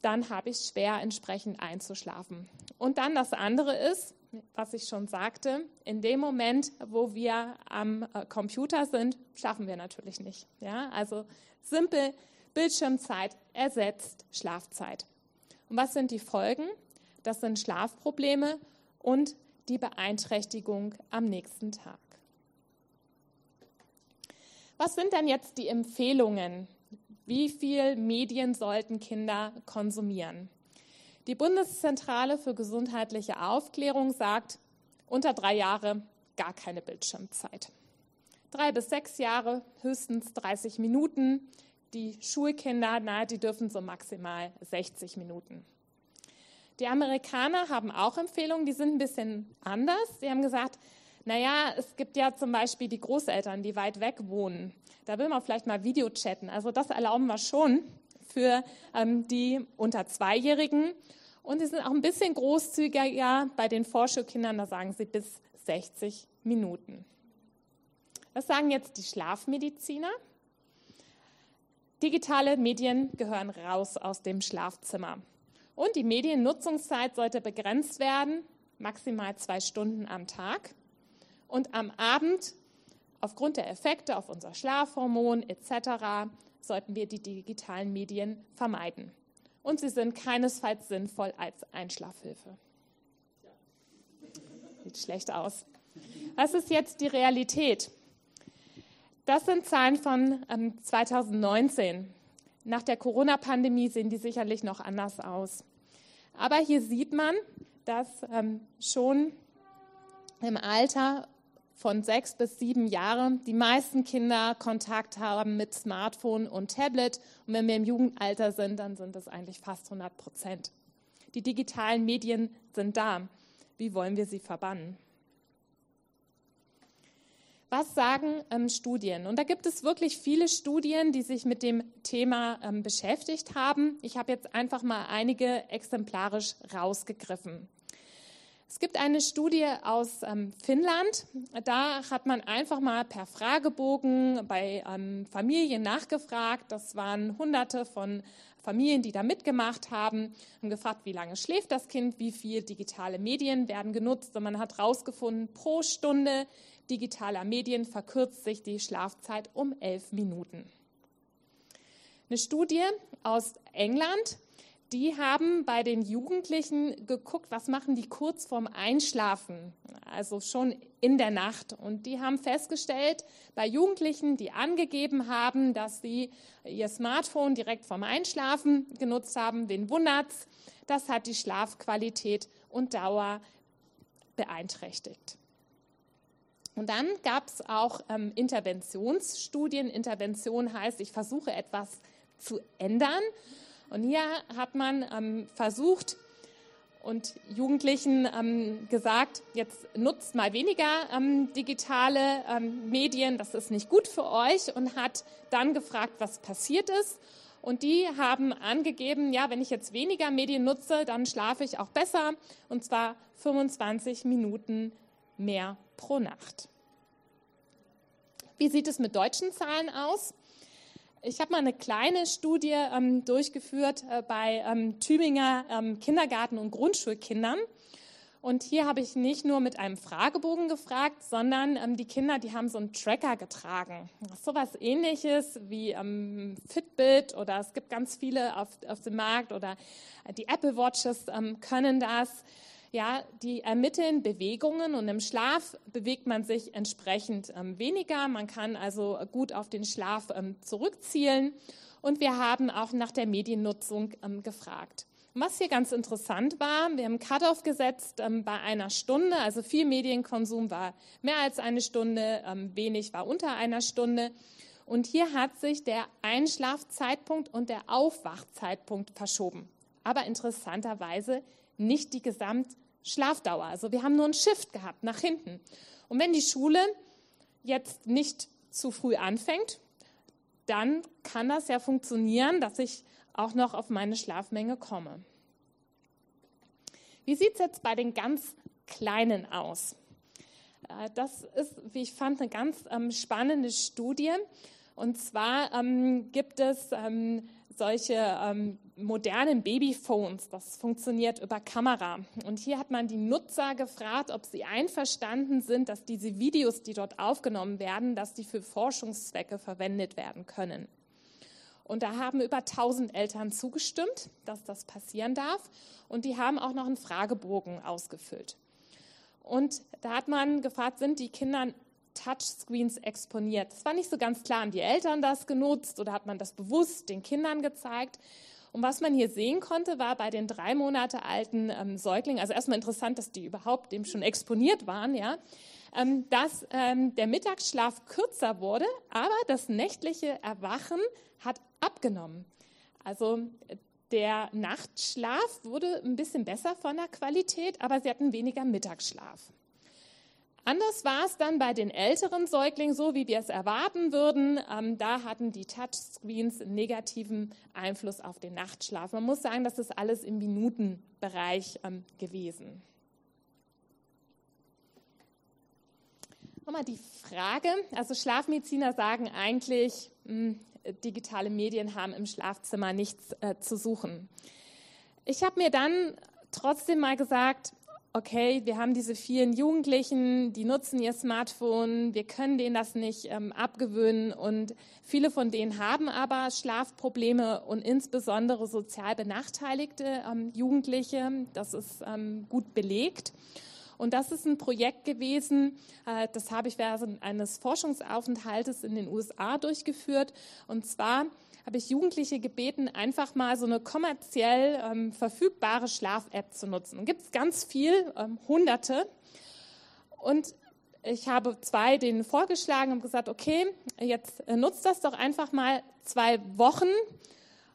Dann habe ich es schwer entsprechend einzuschlafen. Und dann das andere ist, was ich schon sagte, in dem Moment, wo wir am äh, Computer sind, schlafen wir natürlich nicht, ja? Also simpel Bildschirmzeit ersetzt Schlafzeit. Und was sind die Folgen? Das sind Schlafprobleme und die Beeinträchtigung am nächsten Tag. Was sind denn jetzt die Empfehlungen? Wie viel Medien sollten Kinder konsumieren? Die Bundeszentrale für gesundheitliche Aufklärung sagt, unter drei Jahre gar keine Bildschirmzeit. Drei bis sechs Jahre höchstens 30 Minuten, die Schulkinder, na, die dürfen so maximal 60 Minuten. Die Amerikaner haben auch Empfehlungen, die sind ein bisschen anders. Sie haben gesagt, naja, es gibt ja zum Beispiel die Großeltern, die weit weg wohnen. Da will man vielleicht mal Video chatten. Also das erlauben wir schon für ähm, die unter Zweijährigen. Und sie sind auch ein bisschen großzügiger bei den Vorschulkindern, da sagen sie bis 60 Minuten. Was sagen jetzt die Schlafmediziner? Digitale Medien gehören raus aus dem Schlafzimmer. Und die Mediennutzungszeit sollte begrenzt werden, maximal zwei Stunden am Tag. Und am Abend, aufgrund der Effekte auf unser Schlafhormon etc., sollten wir die digitalen Medien vermeiden. Und sie sind keinesfalls sinnvoll als Einschlafhilfe. Sieht schlecht aus. Was ist jetzt die Realität? Das sind Zahlen von ähm, 2019. Nach der Corona-Pandemie sehen die sicherlich noch anders aus. Aber hier sieht man, dass ähm, schon im Alter von sechs bis sieben Jahren die meisten Kinder Kontakt haben mit Smartphone und Tablet. Und wenn wir im Jugendalter sind, dann sind es eigentlich fast 100 Prozent. Die digitalen Medien sind da. Wie wollen wir sie verbannen? Was sagen ähm, Studien? Und da gibt es wirklich viele Studien, die sich mit dem Thema ähm, beschäftigt haben. Ich habe jetzt einfach mal einige exemplarisch rausgegriffen. Es gibt eine Studie aus ähm, Finnland. Da hat man einfach mal per Fragebogen bei ähm, Familien nachgefragt. Das waren hunderte von Familien, die da mitgemacht haben, haben gefragt, wie lange schläft das Kind, wie viel digitale Medien werden genutzt. Und man hat herausgefunden, pro Stunde digitaler Medien verkürzt sich die Schlafzeit um elf Minuten. Eine Studie aus England die haben bei den Jugendlichen geguckt, was machen die kurz vorm Einschlafen, also schon in der Nacht. Und die haben festgestellt, bei Jugendlichen, die angegeben haben, dass sie ihr Smartphone direkt vorm Einschlafen genutzt haben, wen wundert's? Das hat die Schlafqualität und Dauer beeinträchtigt. Und dann gab es auch ähm, Interventionsstudien. Intervention heißt, ich versuche etwas zu ändern. Und hier hat man ähm, versucht und Jugendlichen ähm, gesagt, jetzt nutzt mal weniger ähm, digitale ähm, Medien, das ist nicht gut für euch und hat dann gefragt, was passiert ist. Und die haben angegeben, ja, wenn ich jetzt weniger Medien nutze, dann schlafe ich auch besser und zwar 25 Minuten mehr pro Nacht. Wie sieht es mit deutschen Zahlen aus? Ich habe mal eine kleine Studie ähm, durchgeführt äh, bei ähm, Tübinger ähm, Kindergarten- und Grundschulkindern. Und hier habe ich nicht nur mit einem Fragebogen gefragt, sondern ähm, die Kinder, die haben so einen Tracker getragen. So was ähnliches wie ähm, Fitbit oder es gibt ganz viele auf, auf dem Markt oder die Apple Watches ähm, können das. Ja, die ermitteln Bewegungen und im Schlaf bewegt man sich entsprechend ähm, weniger. Man kann also gut auf den Schlaf ähm, zurückzielen. Und wir haben auch nach der Mediennutzung ähm, gefragt. was hier ganz interessant war, wir haben Cut-off gesetzt ähm, bei einer Stunde, also viel Medienkonsum war mehr als eine Stunde, ähm, wenig war unter einer Stunde. Und hier hat sich der Einschlafzeitpunkt und der Aufwachzeitpunkt verschoben. Aber interessanterweise nicht die Gesamtschlafdauer. Also wir haben nur einen Shift gehabt nach hinten. Und wenn die Schule jetzt nicht zu früh anfängt, dann kann das ja funktionieren, dass ich auch noch auf meine Schlafmenge komme. Wie sieht es jetzt bei den ganz Kleinen aus? Äh, das ist, wie ich fand, eine ganz ähm, spannende Studie. Und zwar ähm, gibt es ähm, solche modernen Babyphones. Das funktioniert über Kamera. Und hier hat man die Nutzer gefragt, ob sie einverstanden sind, dass diese Videos, die dort aufgenommen werden, dass die für Forschungszwecke verwendet werden können. Und da haben über 1000 Eltern zugestimmt, dass das passieren darf. Und die haben auch noch einen Fragebogen ausgefüllt. Und da hat man gefragt, sind die Kinder Touchscreens exponiert. Es war nicht so ganz klar, haben die Eltern das genutzt oder hat man das bewusst den Kindern gezeigt? Und was man hier sehen konnte, war bei den drei Monate alten ähm, Säuglingen, also erstmal interessant, dass die überhaupt dem schon exponiert waren, ja, ähm, dass ähm, der Mittagsschlaf kürzer wurde, aber das nächtliche Erwachen hat abgenommen. Also der Nachtschlaf wurde ein bisschen besser von der Qualität, aber sie hatten weniger Mittagsschlaf. Anders war es dann bei den älteren Säuglingen, so wie wir es erwarten würden. Ähm, da hatten die Touchscreens einen negativen Einfluss auf den Nachtschlaf. Man muss sagen, das ist alles im Minutenbereich ähm, gewesen. Nochmal die Frage, also Schlafmediziner sagen eigentlich, mh, hm, digitale Medien haben im Schlafzimmer nichts äh, zu suchen. Ich habe mir dann trotzdem mal gesagt, okay, wir haben diese vielen Jugendlichen, die nutzen ihr Smartphone, wir können denen das nicht ähm, abgewöhnen und viele von denen haben aber Schlafprobleme und insbesondere sozial benachteiligte ähm, Jugendliche, das ist ähm, gut belegt. Und das ist ein Projekt gewesen, äh, das habe ich während eines Forschungsaufenthaltes in den USA durchgeführt. Und zwar habe ich Jugendliche gebeten, einfach mal so eine kommerziell ähm, verfügbare Schlaf-App zu nutzen. Gibt es ganz viel, ähm, hunderte. Und ich habe zwei denen vorgeschlagen und gesagt, okay, jetzt äh, nutzt das doch einfach mal zwei Wochen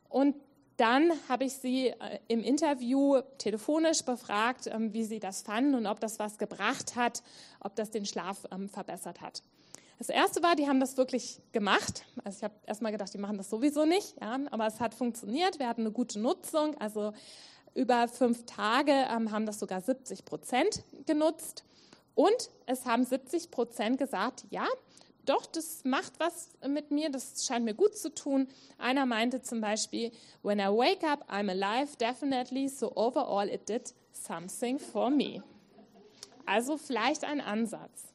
und dann habe ich sie äh, im Interview telefonisch befragt, ähm, wie sie das fanden und ob das was gebracht hat, ob das den Schlaf ähm, verbessert hat. Das erste war, die haben das wirklich gemacht. Also ich habe erstmal gedacht, die machen das sowieso nicht, ja, aber es hat funktioniert. Wir hatten eine gute Nutzung. Also über fünf Tage ähm, haben das sogar 70 Prozent genutzt. Und es haben 70 Prozent gesagt, ja, doch, das macht was mit mir, das scheint mir gut zu tun. Einer meinte zum Beispiel, when I wake up, I'm alive, definitely, so overall it did something for me. Also vielleicht ein Ansatz.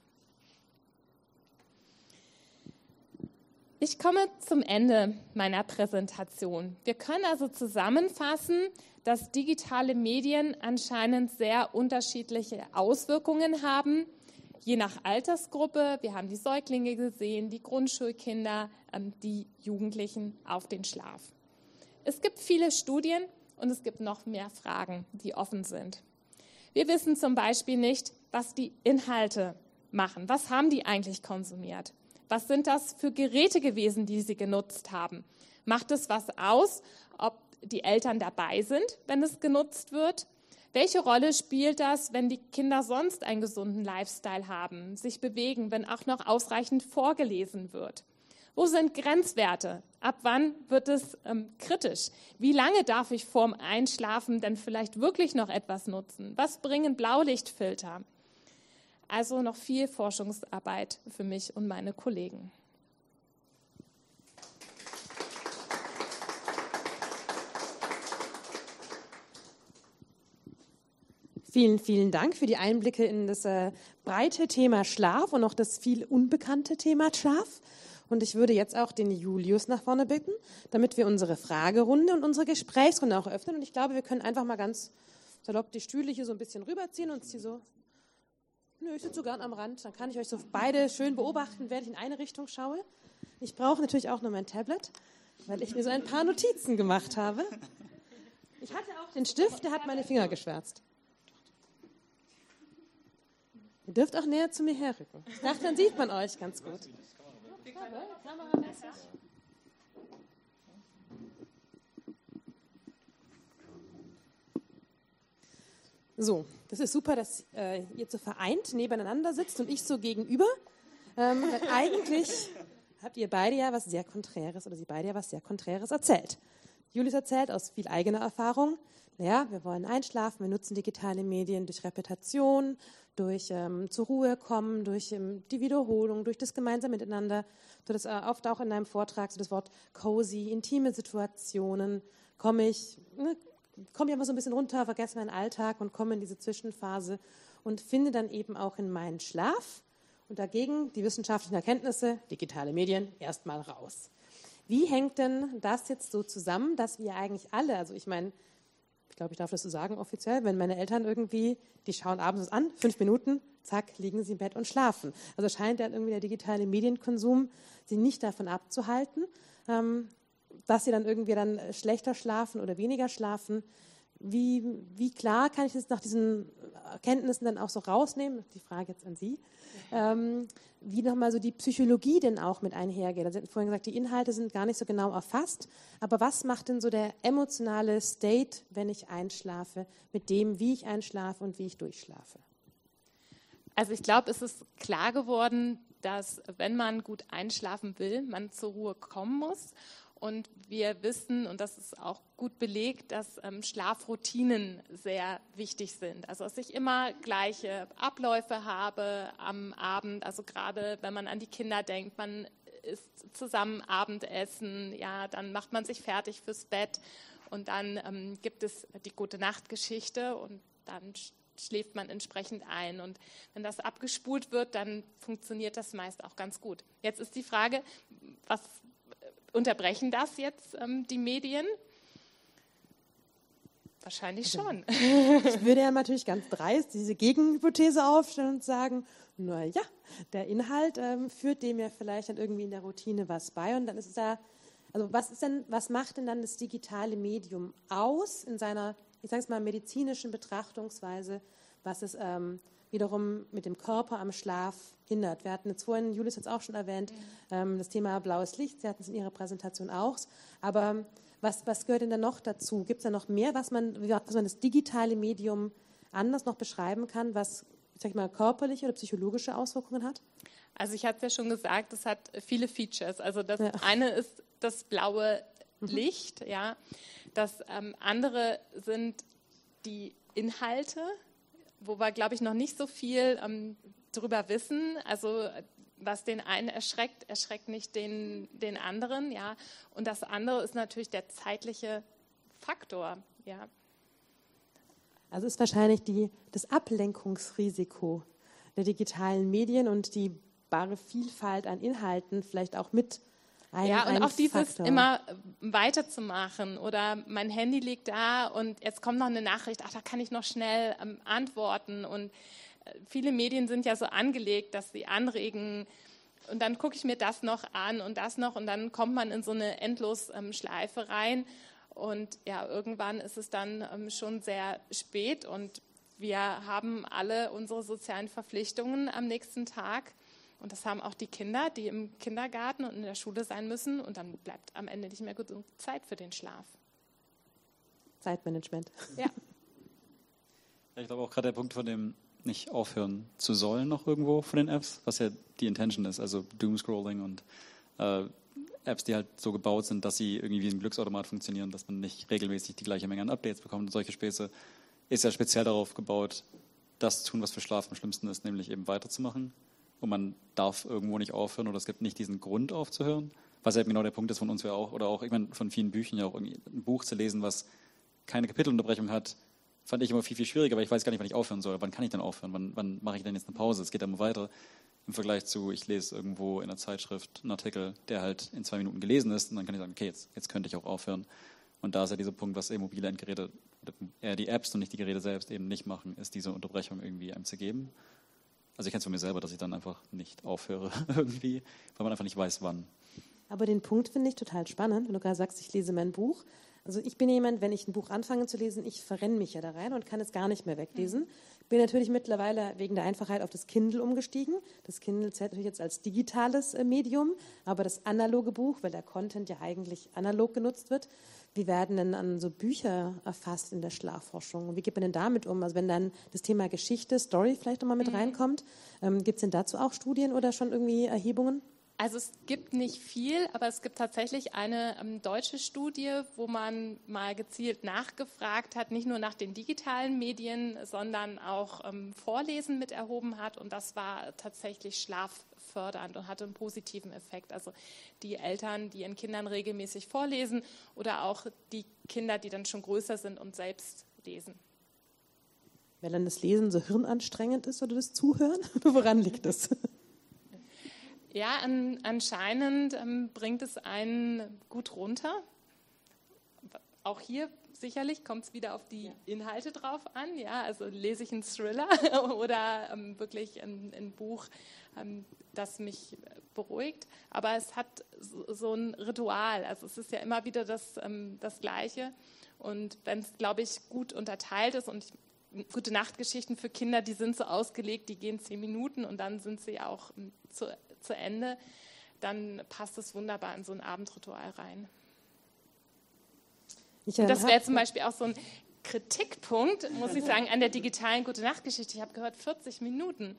Ich komme zum Ende meiner Präsentation. Wir können also zusammenfassen, dass digitale Medien anscheinend sehr unterschiedliche Auswirkungen haben, je nach Altersgruppe. Wir haben die Säuglinge gesehen, die Grundschulkinder, ähm, die Jugendlichen auf den Schlaf. Es gibt viele Studien und es gibt noch mehr Fragen, die offen sind. Wir wissen zum Beispiel nicht, was die Inhalte machen. Was haben die eigentlich konsumiert? Was sind das für Geräte gewesen, die sie genutzt haben? Macht es was aus, ob die Eltern dabei sind, wenn es genutzt wird? Welche Rolle spielt das, wenn die Kinder sonst einen gesunden Lifestyle haben, sich bewegen, wenn auch noch ausreichend vorgelesen wird? Wo sind Grenzwerte? Ab wann wird es ähm, kritisch? Wie lange darf ich vorm Einschlafen denn vielleicht wirklich noch etwas nutzen? Was bringen Blaulichtfilter? Also noch viel Forschungsarbeit für mich und meine Kollegen. Vielen, vielen Dank für die Einblicke in das äh, breite Thema Schlaf und auch das viel unbekannte Thema Schlaf. Und ich würde jetzt auch den Julius nach vorne bitten, damit wir unsere Fragerunde und unsere Gesprächsrunde auch öffnen. Und ich glaube, wir können einfach mal ganz salopp die Stühle hier so ein bisschen rüberziehen und sie so Nö, ich sitze so gern am Rand. Dann kann ich euch so beide schön beobachten, während ich in eine Richtung schaue. Ich brauche natürlich auch nur mein Tablet, weil ich mir so ein paar Notizen gemacht habe. Ich hatte auch den Stift, der hat meine Finger geschwärzt. Ihr dürft auch näher zu mir herrücken. Ich dachte, dann sieht man euch ganz gut. So, das ist super, dass äh, ihr so vereint nebeneinander sitzt und ich so gegenüber. Ähm, weil eigentlich habt ihr beide ja was sehr Konträres oder sie beide ja was sehr Konträres erzählt. Julius erzählt aus viel eigener Erfahrung, naja, wir wollen einschlafen, wir nutzen digitale Medien durch Reputation, durch ähm, zur Ruhe kommen, durch ähm, die Wiederholung, durch das gemeinsame Miteinander. Du das äh, oft auch in deinem Vortrag so das Wort cozy, intime Situationen, komme ich, ne, komme ich einfach so ein bisschen runter, vergesse meinen Alltag und komme in diese Zwischenphase und finde dann eben auch in meinen Schlaf und dagegen die wissenschaftlichen Erkenntnisse, digitale Medien, erstmal raus. Wie hängt denn das jetzt so zusammen, dass wir eigentlich alle, also ich meine, ich glaube, ich darf das so sagen offiziell, wenn meine Eltern irgendwie, die schauen abends an, fünf Minuten, zack, liegen sie im Bett und schlafen. Also scheint dann irgendwie der digitale Medienkonsum sie nicht davon abzuhalten. Ähm, dass sie dann irgendwie dann schlechter schlafen oder weniger schlafen. Wie, wie klar kann ich das nach diesen Erkenntnissen dann auch so rausnehmen? Die Frage jetzt an Sie. Ähm, wie nochmal so die Psychologie denn auch mit einhergeht. Also Sie hatten vorhin gesagt, die Inhalte sind gar nicht so genau erfasst. Aber was macht denn so der emotionale State, wenn ich einschlafe, mit dem, wie ich einschlafe und wie ich durchschlafe? Also ich glaube, es ist klar geworden, dass wenn man gut einschlafen will, man zur Ruhe kommen muss. Und wir wissen, und das ist auch gut belegt, dass ähm, Schlafroutinen sehr wichtig sind. Also dass ich immer gleiche Abläufe habe am Abend. Also gerade wenn man an die Kinder denkt, man isst zusammen Abendessen, ja, dann macht man sich fertig fürs Bett und dann ähm, gibt es die gute Nachtgeschichte und dann schläft man entsprechend ein. Und wenn das abgespult wird, dann funktioniert das meist auch ganz gut. Jetzt ist die Frage, was unterbrechen das jetzt ähm, die Medien? Wahrscheinlich also, schon. Ich würde ja natürlich ganz dreist diese Gegenhypothese aufstellen und sagen, na ja, der Inhalt ähm, führt dem ja vielleicht dann irgendwie in der Routine was bei und dann ist es ja, also was ist denn, was macht denn dann das digitale Medium aus in seiner, ich sage es mal, medizinischen Betrachtungsweise, was es ähm, wiederum mit dem Körper am Schlaf hindert. Wir hatten jetzt vorhin, Julius hat es auch schon erwähnt, ähm, das Thema blaues Licht, Sie hatten es in Ihrer Präsentation auch, aber was, was gehört denn da noch dazu? Gibt es da noch mehr, was man, was man das digitale Medium anders noch beschreiben kann, was sag ich mal, körperliche oder psychologische Auswirkungen hat? Also ich hatte es ja schon gesagt, es hat viele Features. Also das ja. eine ist das blaue mhm. Licht, ja. Das ähm, andere sind die Inhalte, wo wir, glaube ich, noch nicht so viel ähm, drüber wissen. Also was den einen erschreckt, erschreckt nicht den, den anderen, ja. Und das andere ist natürlich der zeitliche Faktor, ja. Also ist wahrscheinlich die, das Ablenkungsrisiko der digitalen Medien und die bare Vielfalt an Inhalten vielleicht auch mit ein, ja, und auch dieses Faktor. immer weiterzumachen oder mein Handy liegt da und jetzt kommt noch eine Nachricht, ach, da kann ich noch schnell ähm, antworten und viele Medien sind ja so angelegt, dass sie anregen, und dann gucke ich mir das noch an und das noch und dann kommt man in so eine Endlosschleife rein. Und ja, irgendwann ist es dann ähm, schon sehr spät und wir haben alle unsere sozialen Verpflichtungen am nächsten Tag. Und das haben auch die Kinder, die im Kindergarten und in der Schule sein müssen. Und dann bleibt am Ende nicht mehr genug Zeit für den Schlaf. Zeitmanagement. Ja. Ich glaube auch gerade der Punkt von dem nicht aufhören zu sollen noch irgendwo von den Apps, was ja die Intention ist, also Doomscrolling und äh, Apps, die halt so gebaut sind, dass sie irgendwie wie ein Glücksautomat funktionieren, dass man nicht regelmäßig die gleiche Menge an Updates bekommt und solche Späße, ist ja speziell darauf gebaut, das zu tun, was für Schlaf am schlimmsten ist, nämlich eben weiterzumachen. Und man darf irgendwo nicht aufhören oder es gibt nicht diesen Grund aufzuhören, was eben genau der Punkt ist von uns ja auch, oder auch ich meine, von vielen Büchern ja auch irgendwie ein Buch zu lesen, was keine Kapitelunterbrechung hat, fand ich immer viel, viel schwieriger, weil ich weiß gar nicht, wann ich aufhören soll. Wann kann ich denn aufhören? Wann, wann mache ich denn jetzt eine Pause? Es geht immer weiter im Vergleich zu, ich lese irgendwo in einer Zeitschrift einen Artikel, der halt in zwei Minuten gelesen ist und dann kann ich sagen, okay, jetzt, jetzt könnte ich auch aufhören. Und da ist ja dieser Punkt, was eben mobile Endgeräte, eher die Apps und nicht die Geräte selbst eben nicht machen, ist diese Unterbrechung irgendwie einem zu geben. Also ich kenne es von mir selber, dass ich dann einfach nicht aufhöre irgendwie, weil man einfach nicht weiß, wann. Aber den Punkt finde ich total spannend, wenn du gerade sagst, ich lese mein Buch. Also ich bin jemand, wenn ich ein Buch anfange zu lesen, ich verrenne mich ja da rein und kann es gar nicht mehr weglesen. Bin natürlich mittlerweile wegen der Einfachheit auf das Kindle umgestiegen. Das Kindle zählt natürlich jetzt als digitales äh, Medium, aber das analoge Buch, weil der Content ja eigentlich analog genutzt wird, wie werden denn an so Bücher erfasst in der Schlafforschung? Wie geht man denn damit um? Also wenn dann das Thema Geschichte, Story vielleicht nochmal mit mhm. reinkommt, ähm, gibt es denn dazu auch Studien oder schon irgendwie Erhebungen? Also es gibt nicht viel, aber es gibt tatsächlich eine ähm, deutsche Studie, wo man mal gezielt nachgefragt hat, nicht nur nach den digitalen Medien, sondern auch ähm, Vorlesen mit erhoben hat. Und das war tatsächlich schlaffördernd und hatte einen positiven Effekt. Also die Eltern, die ihren Kindern regelmäßig vorlesen oder auch die Kinder, die dann schon größer sind und selbst lesen. Weil dann das Lesen so hirnanstrengend ist oder das Zuhören? Woran liegt das? Ja, an, anscheinend ähm, bringt es einen gut runter. Auch hier sicherlich kommt es wieder auf die ja. Inhalte drauf an. Ja, also lese ich einen Thriller oder ähm, wirklich ein, ein Buch, ähm, das mich beruhigt. Aber es hat so, so, ein Ritual. Also es ist ja immer wieder das, ähm, das Gleiche. Und wenn es, glaube ich, gut unterteilt ist und ich, gute Nachtgeschichten für Kinder, die sind so ausgelegt, die gehen zehn Minuten und dann sind sie auch ähm, zu zu Ende, dann passt es wunderbar in so ein Abendritual rein. Ja, das wäre zum Beispiel auch so ein Kritikpunkt, muss ich sagen, an der digitalen Gute-Nacht-Geschichte. Ich habe gehört, 40 Minuten.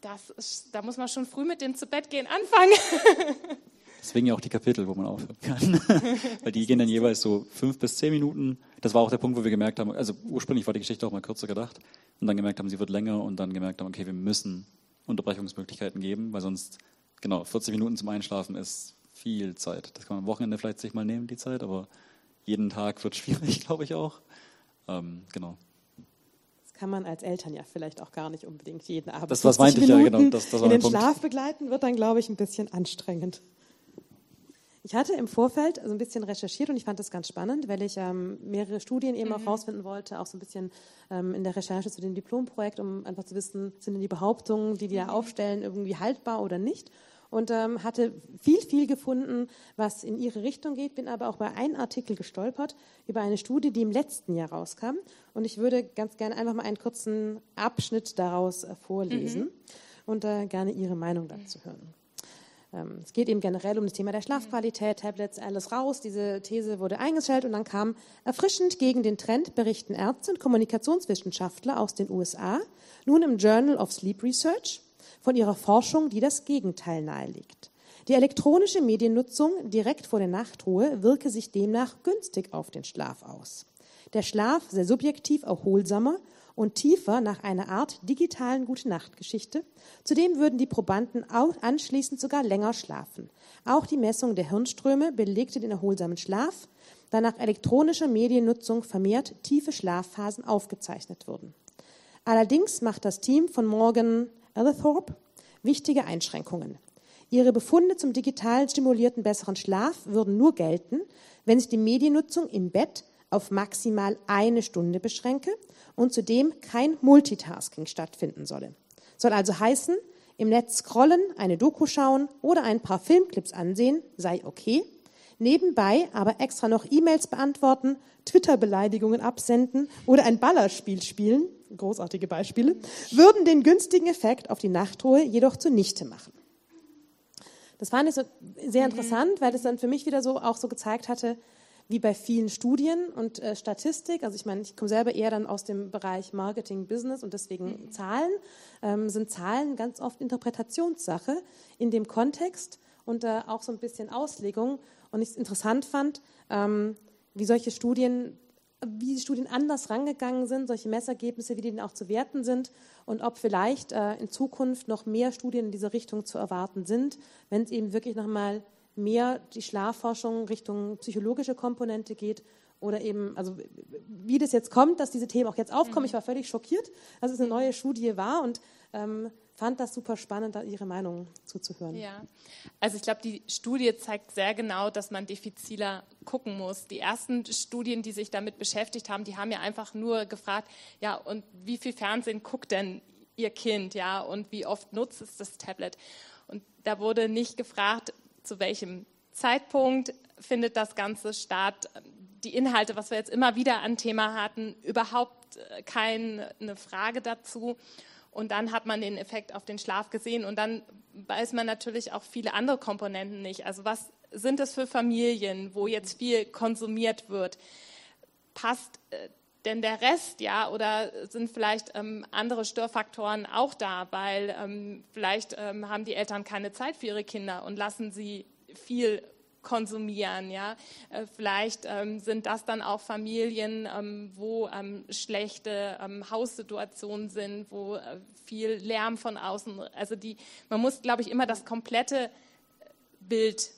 Das ist, da muss man schon früh mit dem Zu-Bett-Gehen anfangen. Deswegen ja auch die Kapitel, wo man aufhören kann. Weil die gehen dann jeweils so fünf bis zehn Minuten. Das war auch der Punkt, wo wir gemerkt haben, also ursprünglich war die Geschichte auch mal kürzer gedacht und dann gemerkt haben, sie wird länger und dann gemerkt haben, okay, wir müssen Unterbrechungsmöglichkeiten geben, weil sonst genau, 40 Minuten zum Einschlafen ist viel Zeit. Das kann man am Wochenende vielleicht sich mal nehmen, die Zeit, aber jeden Tag wird schwierig, glaube ich auch. Ähm, genau. Das kann man als Eltern ja vielleicht auch gar nicht unbedingt jeden Abend. Das, was meinte ich ja, genau. Das, das in den Punkt. Schlaf begleiten wird dann, glaube ich, ein bisschen anstrengend. Ich hatte im Vorfeld so ein bisschen recherchiert und ich fand das ganz spannend, weil ich ähm, mehrere Studien eben mhm. auch rausfinden wollte, auch so ein bisschen ähm, in der Recherche zu dem Diplomprojekt, um einfach zu wissen, sind denn die Behauptungen, die die da mhm. aufstellen, irgendwie haltbar oder nicht und ähm, hatte viel, viel gefunden, was in ihre Richtung geht, bin aber auch bei einem Artikel gestolpert über eine Studie, die im letzten Jahr rauskam. Und ich würde ganz gerne einfach mal einen kurzen Abschnitt daraus äh, vorlesen mhm. und äh, gerne Ihre Meinung dazu hören. Ähm, es geht eben generell um das Thema der Schlafqualität, Tablets, alles raus. Diese These wurde eingestellt und dann kam erfrischend gegen den Trend berichten Ärzte und Kommunikationswissenschaftler aus den USA nun im Journal of Sleep Research von ihrer Forschung, die das Gegenteil nahelegt. Die elektronische Mediennutzung direkt vor der Nachtruhe wirke sich demnach günstig auf den Schlaf aus. Der Schlaf sei subjektiv erholsamer und tiefer nach einer Art digitalen Gute-Nacht-Geschichte. Zudem würden die Probanden auch anschließend sogar länger schlafen. Auch die Messung der Hirnströme belegte den erholsamen Schlaf, da nach elektronischer Mediennutzung vermehrt tiefe Schlafphasen aufgezeichnet wurden. Allerdings macht das Team von Morgan Alethorpe wichtige Einschränkungen. Ihre Befunde zum digital stimulierten besseren Schlaf würden nur gelten, wenn sich die Mediennutzung im Bett auf maximal eine Stunde beschränke und zudem kein Multitasking stattfinden solle. Soll also heißen, im Netz scrollen, eine Doku schauen oder ein paar Filmclips ansehen sei okay, nebenbei aber extra noch E-Mails beantworten, Twitter-Beleidigungen absenden oder ein Ballerspiel spielen, großartige Beispiele, würden den günstigen Effekt auf die Nachtruhe jedoch zunichte machen. Das fand ich so sehr mhm. interessant, weil es dann für mich wieder so auch so gezeigt hatte, wie bei vielen Studien und äh, Statistik, also ich meine, ich komme selber eher dann aus dem Bereich Marketing, Business und deswegen mhm. Zahlen, ähm, sind Zahlen ganz oft Interpretationssache in dem Kontext und äh, auch so ein bisschen Auslegung. Und ich es interessant fand, ähm, wie solche Studien, wie die Studien anders rangegangen sind, solche Messergebnisse, wie die denn auch zu werten sind und ob vielleicht äh, in Zukunft noch mehr Studien in diese Richtung zu erwarten sind, wenn es eben wirklich nochmal mehr die Schlafforschung Richtung psychologische Komponente geht oder eben, also wie das jetzt kommt, dass diese Themen auch jetzt aufkommen. Mhm. Ich war völlig schockiert, dass es eine neue Studie war und ähm, fand das super spannend, da Ihre Meinung zuzuhören. Ja, also ich glaube, die Studie zeigt sehr genau, dass man diffiziler gucken muss. Die ersten Studien, die sich damit beschäftigt haben, die haben ja einfach nur gefragt, ja, und wie viel Fernsehen guckt denn Ihr Kind, ja, und wie oft nutzt es das Tablet? Und da wurde nicht gefragt, zu welchem Zeitpunkt findet das Ganze statt, die Inhalte, was wir jetzt immer wieder an Thema hatten, überhaupt äh, keine Frage dazu. Und dann hat man den Effekt auf den Schlaf gesehen und dann weiß man natürlich auch viele andere Komponenten nicht. Also was sind das für Familien, wo jetzt viel konsumiert wird? Passt äh, denn der Rest, ja, oder sind vielleicht ähm, andere Störfaktoren auch da, weil ähm, vielleicht ähm, haben die Eltern keine Zeit für ihre Kinder und lassen sie viel konsumieren. Ja? Äh, vielleicht ähm, sind das dann auch Familien, ähm, wo ähm, schlechte Haussituationen sind, wo äh, viel Lärm von außen. Also die, man muss, glaube ich, immer das komplette Bild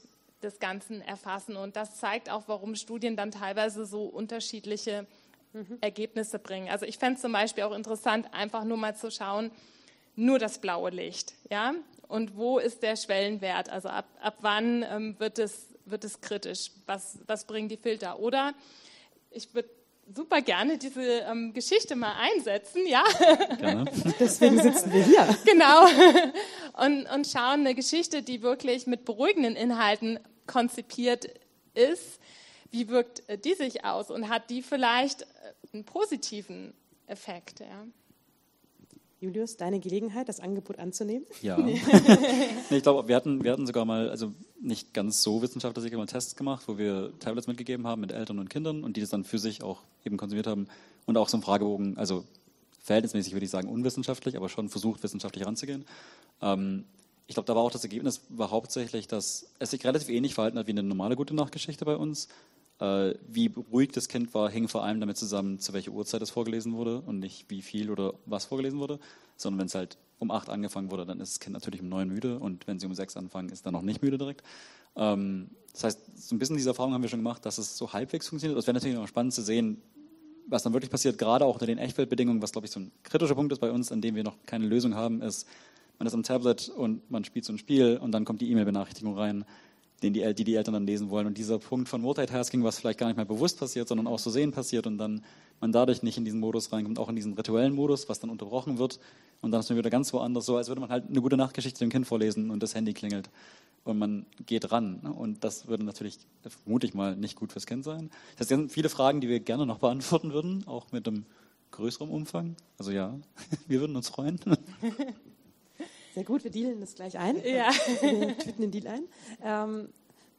des Ganzen erfassen. Und das zeigt auch, warum Studien dann teilweise so unterschiedliche mhm. Ergebnisse bringen. Also ich fände es zum Beispiel auch interessant, einfach nur mal zu schauen, nur das blaue Licht. Ja? Und wo ist der Schwellenwert? Also ab, ab wann ähm, wird, es, wird es kritisch? Was, was bringen die Filter? Oder ich würde super gerne diese ähm, Geschichte mal einsetzen, ja. Gerne. Deswegen sitzen wir hier. Genau. Und, und schauen eine Geschichte, die wirklich mit beruhigenden Inhalten konzipiert ist. Wie wirkt äh, die sich aus und hat die vielleicht einen positiven Effekt? Ja? Julius, deine Gelegenheit, das Angebot anzunehmen? Ja. nee, ich glaube, wir hatten, wir hatten sogar mal, also nicht ganz so wissenschaftlich, mal Tests gemacht, wo wir Tablets mitgegeben haben mit Eltern und Kindern und die das dann für sich auch eben konsumiert haben und auch so einen Fragebogen, also verhältnismäßig würde ich sagen unwissenschaftlich, aber schon versucht, wissenschaftlich ranzugehen. Ähm, ich glaube, da war auch das Ergebnis war hauptsächlich, dass es sich relativ ähnlich verhalten hat wie eine normale gute Nachtgeschichte bei uns, wie ruhig das Kind war, hing vor allem damit zusammen, zu welcher Uhrzeit es vorgelesen wurde und nicht wie viel oder was vorgelesen wurde, sondern wenn es halt um acht angefangen wurde, dann ist das Kind natürlich um neun müde und wenn sie um sechs anfangen, ist dann noch nicht müde direkt. Ähm, das heißt, so ein bisschen diese Erfahrung haben wir schon gemacht, dass es so halbwegs funktioniert. Es wäre natürlich noch spannend zu sehen, was dann wirklich passiert, gerade auch unter den Echtweltbedingungen, was glaube ich so ein kritischer Punkt ist bei uns, an dem wir noch keine Lösung haben, ist, man ist am Tablet und man spielt so ein Spiel und dann kommt die E-Mail-Benachrichtigung rein, den die, die die Eltern dann lesen wollen. Und dieser Punkt von Multitasking, was vielleicht gar nicht mehr bewusst passiert, sondern auch so sehen passiert und dann man dadurch nicht in diesen Modus reinkommt, auch in diesen rituellen Modus, was dann unterbrochen wird und dann ist man wieder ganz woanders, so als würde man halt eine gute Nachtgeschichte dem Kind vorlesen und das Handy klingelt und man geht ran. Und das würde natürlich, vermute ich mal, nicht gut fürs Kind sein. Das sind viele Fragen, die wir gerne noch beantworten würden, auch mit einem größeren Umfang. Also ja, wir würden uns freuen. Sehr gut, wir dealen das gleich ein. Ja. Wir tüten den Deal ein. Ähm,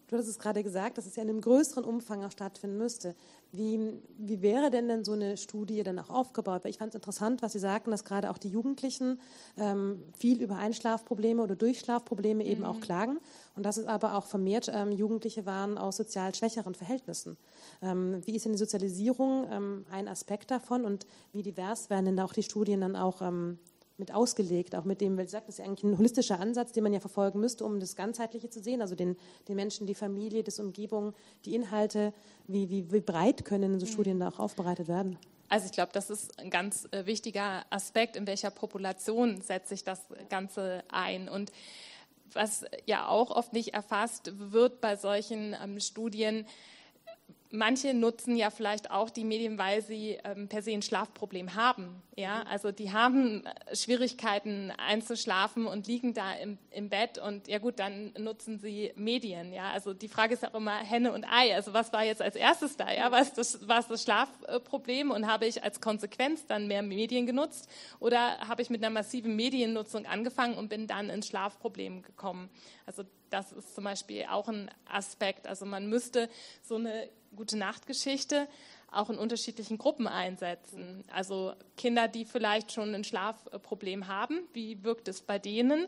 du hast es gerade gesagt, dass es ja in einem größeren Umfang auch stattfinden müsste. Wie, wie wäre denn denn so eine Studie dann auch aufgebaut? Weil ich fand es interessant, was Sie sagten, dass gerade auch die Jugendlichen ähm, viel über Einschlafprobleme oder Durchschlafprobleme eben mhm. auch klagen und dass es aber auch vermehrt ähm, Jugendliche waren aus sozial schwächeren Verhältnissen. Ähm, wie ist denn die Sozialisierung ähm, ein Aspekt davon und wie divers werden denn auch die Studien dann auch ähm, mit ausgelegt, auch mit dem, weil ich sage, das ist ja eigentlich ein holistischer Ansatz, den man ja verfolgen müsste, um das Ganzheitliche zu sehen, also den, den Menschen, die Familie, das Umgebung, die Inhalte, wie, wie, wie breit können so mhm. Studien da auch aufbereitet werden? Also ich glaube, das ist ein ganz äh, wichtiger Aspekt, in welcher Population setzt sich das Ganze ein. Und was ja auch oft nicht erfasst wird bei solchen ähm, Studien, manche nutzen ja vielleicht auch die Medien, weil sie ähm, per se ein Schlafproblem haben. Ja, also die haben äh, Schwierigkeiten einzuschlafen und liegen da im, im Bett und ja gut, dann nutzen sie Medien. Ja, also die Frage ist auch immer Henne und Ei. Also was war jetzt als erstes da? Ja, war es das, war es das Schlafproblem und habe ich als Konsequenz dann mehr Medien genutzt oder habe ich mit einer massiven Mediennutzung angefangen und bin dann ins Schlafproblem gekommen? Also das ist zum Beispiel auch ein Aspekt. Also man müsste so eine gute Nachtgeschichte auch in unterschiedlichen Gruppen einsetzen. Also Kinder, die vielleicht schon ein Schlafproblem haben, wie wirkt es bei denen?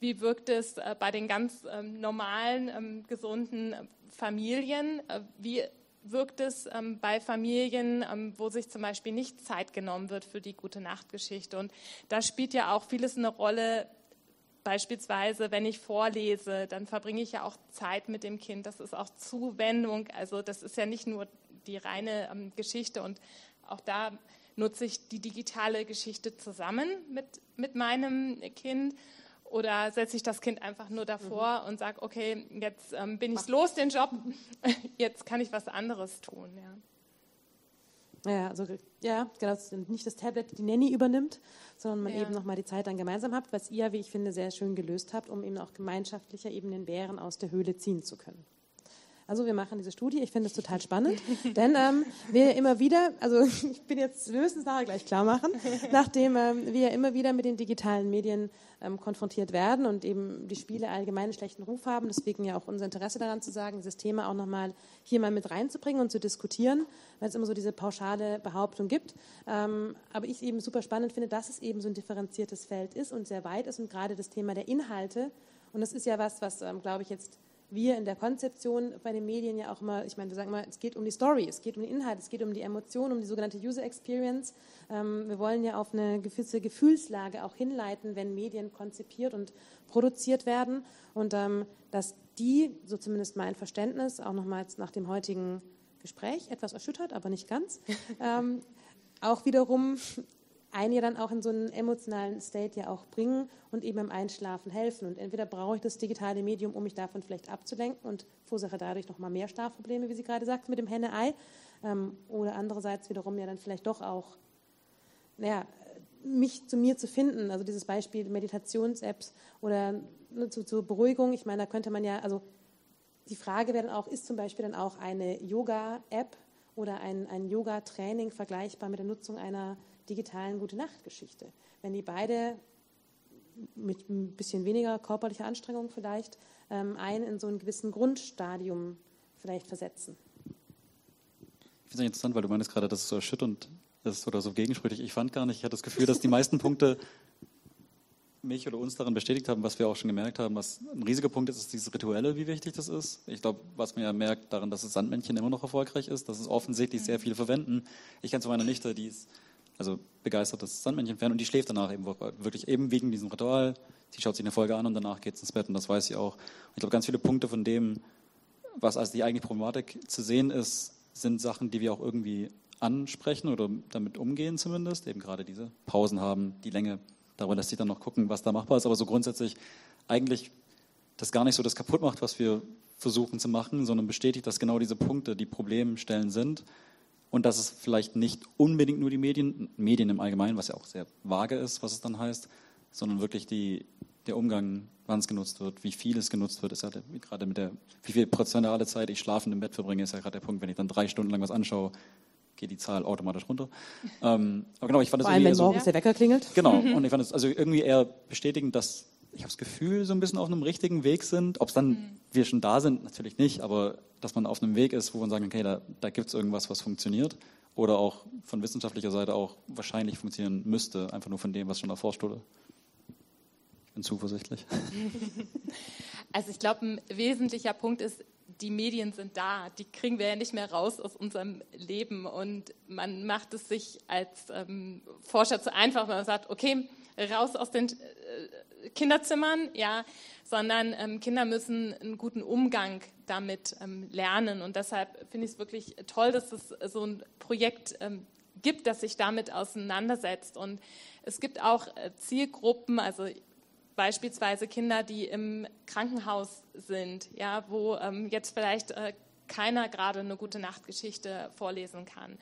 Wie wirkt es äh, bei den ganz ähm, normalen, ähm, gesunden Familien? Äh, wie wirkt es ähm, bei Familien, wo sich zum Beispiel nicht Zeit genommen wird für die gute Nachtgeschichte? Und da spielt ja auch vieles eine Rolle, Beispielsweise, wenn ich vorlese, dann verbringe ich ja auch Zeit mit dem Kind. Das ist auch Zuwendung. Also das ist ja nicht nur die reine ähm, Geschichte. Und auch da nutze ich die digitale Geschichte zusammen mit, mit meinem Kind. Oder setze ich das Kind einfach nur davor mhm. und sage, okay, jetzt ähm, bin ich los, den Job, jetzt kann ich was anderes tun. Ja. Ja, also ja, genau, nicht das Tablet die Nanny übernimmt, sondern man ja. eben nochmal die Zeit dann gemeinsam habt, was ihr, wie ich finde, sehr schön gelöst habt, um eben auch gemeinschaftlicher eben den Bären aus der Höhle ziehen zu können. Also wir machen diese Studie. Ich finde es total spannend, denn ähm, wir immer wieder, also ich bin jetzt, wir müssen es nachher gleich klar machen, nachdem ähm, wir immer wieder mit den digitalen Medien ähm, konfrontiert werden und eben die Spiele allgemein einen schlechten Ruf haben. Deswegen ja auch unser Interesse daran zu sagen, dieses Thema auch nochmal hier mal mit reinzubringen und zu diskutieren, weil es immer so diese pauschale Behauptung gibt. Ähm, aber ich eben super spannend finde, dass es eben so ein differenziertes Feld ist und sehr weit ist und gerade das Thema der Inhalte. Und das ist ja was, was, ähm, glaube ich, jetzt wir in der Konzeption bei den Medien ja auch immer, ich meine, wir sagen mal, es geht um die Story, es geht um den Inhalt, es geht um die Emotion, um die sogenannte User Experience. Ähm, wir wollen ja auf eine gewisse Gefühlslage auch hinleiten, wenn Medien konzipiert und produziert werden. Und ähm, dass die, so zumindest mein Verständnis, auch nochmals nach dem heutigen Gespräch, etwas erschüttert, aber nicht ganz, ähm, auch wiederum einen ja dann auch in so einen emotionalen State ja auch bringen und eben beim Einschlafen helfen. Und entweder brauche ich das digitale Medium, um mich davon vielleicht abzulenken und verursache dadurch nochmal mehr Schlafprobleme, wie Sie gerade sagten, mit dem Henne-Ei. Ähm, oder andererseits wiederum ja dann vielleicht doch auch, naja, mich zu mir zu finden. Also dieses Beispiel Meditations-Apps oder ne, zu, zur Beruhigung. Ich meine, da könnte man ja, also die Frage wäre dann auch, ist zum Beispiel dann auch eine Yoga-App oder ein, ein Yoga-Training vergleichbar mit der Nutzung einer digitalen Gute-Nacht-Geschichte. Wenn die beide mit ein bisschen weniger körperlicher Anstrengung vielleicht ähm, einen in so einen gewissen Grundstadium vielleicht versetzen. Ich finde es interessant, weil du meinst gerade, das ist so erschütternd ist oder so gegensprüchlich. Ich fand gar nicht, ich hatte das Gefühl, dass die meisten Punkte mich oder uns darin bestätigt haben, was wir auch schon gemerkt haben, was ein riesiger Punkt ist, ist dieses Rituelle, wie wichtig das ist. Ich glaube, was man ja merkt daran, dass das Sandmännchen immer noch erfolgreich ist, dass es offensichtlich sehr viele verwenden. Ich kenne zu meiner Nichte, die ist also begeistertes Sandmännchen-Fan und die schläft danach eben wirklich eben wegen diesem Ritual. Sie schaut sich eine Folge an und danach geht es ins Bett und das weiß sie auch. Und ich glaube, ganz viele Punkte von dem, was als die eigentliche Problematik zu sehen ist, sind Sachen, die wir auch irgendwie ansprechen oder damit umgehen zumindest. Eben gerade diese Pausen haben, die Länge Darüber lässt sich dann noch gucken, was da machbar ist. Aber so grundsätzlich eigentlich das gar nicht so das kaputt macht, was wir versuchen zu machen, sondern bestätigt, dass genau diese Punkte die Problemstellen sind und dass es vielleicht nicht unbedingt nur die Medien, Medien im Allgemeinen, was ja auch sehr vage ist, was es dann heißt, sondern wirklich die, der Umgang, wann es genutzt wird, wie viel es genutzt wird, ist ja der, gerade mit der, wie viel prozentuale Zeit ich schlafend im Bett verbringe, ist ja gerade der Punkt, wenn ich dann drei Stunden lang was anschaue, geht die Zahl automatisch runter. Ähm, aber genau, ich fand Vor allem, wenn morgens so, der Wecker klingelt. Genau, und ich fand es also irgendwie eher bestätigend, dass ich habe das Gefühl, so ein bisschen auf einem richtigen Weg sind. Ob es dann mhm. wir schon da sind, natürlich nicht, aber dass man auf einem Weg ist, wo man sagt, okay, da, da gibt es irgendwas, was funktioniert oder auch von wissenschaftlicher Seite auch wahrscheinlich funktionieren müsste, einfach nur von dem, was schon erforscht wurde. Ich bin zuversichtlich. Also ich glaube, ein wesentlicher Punkt ist, die Medien sind da, die kriegen wir ja nicht mehr raus aus unserem Leben. Und man macht es sich als ähm, Forscher zu einfach, wenn man sagt, okay, raus aus den äh, Kinderzimmern, ja, sondern ähm, Kinder müssen einen guten Umgang damit ähm, lernen. Und deshalb finde ich es wirklich toll, dass es so ein Projekt ähm, gibt, das sich damit auseinandersetzt. Und es gibt auch äh, Zielgruppen, also beispielsweise Kinder, die im Krankenhaus sind, ja, wo ähm, jetzt vielleicht äh, keiner gerade eine gute Nachtgeschichte vorlesen kann.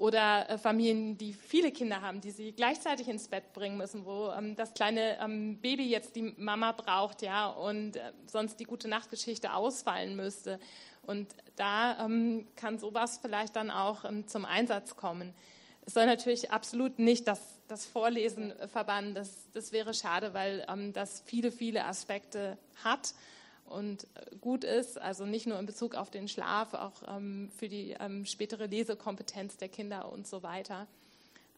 Oder äh, Familien, die viele Kinder haben, die sie gleichzeitig ins Bett bringen müssen, wo ähm, das kleine ähm, Baby jetzt die Mama braucht, ja, und äh, sonst die gute Nachtgeschichte ausfallen müsste. Und da ähm, kann sowas vielleicht dann auch ähm, zum Einsatz kommen. Es soll natürlich absolut nicht das das Vorlesen verbannen. Das, das wäre schade, weil ähm, das viele, viele Aspekte hat und äh, gut ist, also nicht nur in Bezug auf den Schlaf, auch ähm, für die ähm, spätere Lesekompetenz der Kinder und so weiter.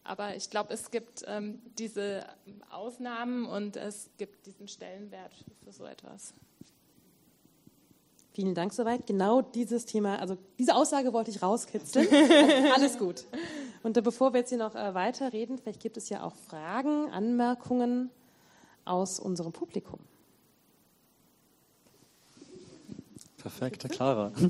Aber ich glaube, es gibt ähm, diese Ausnahmen und es gibt diesen Stellenwert für so etwas. Vielen Dank soweit. Genau dieses Thema, also diese Aussage wollte ich rauskitzeln. Alles gut. Und äh, bevor wir jetzt hier noch äh, weiterreden, vielleicht gibt es ja auch Fragen, Anmerkungen aus unserem Publikum. Perfekt, Clara.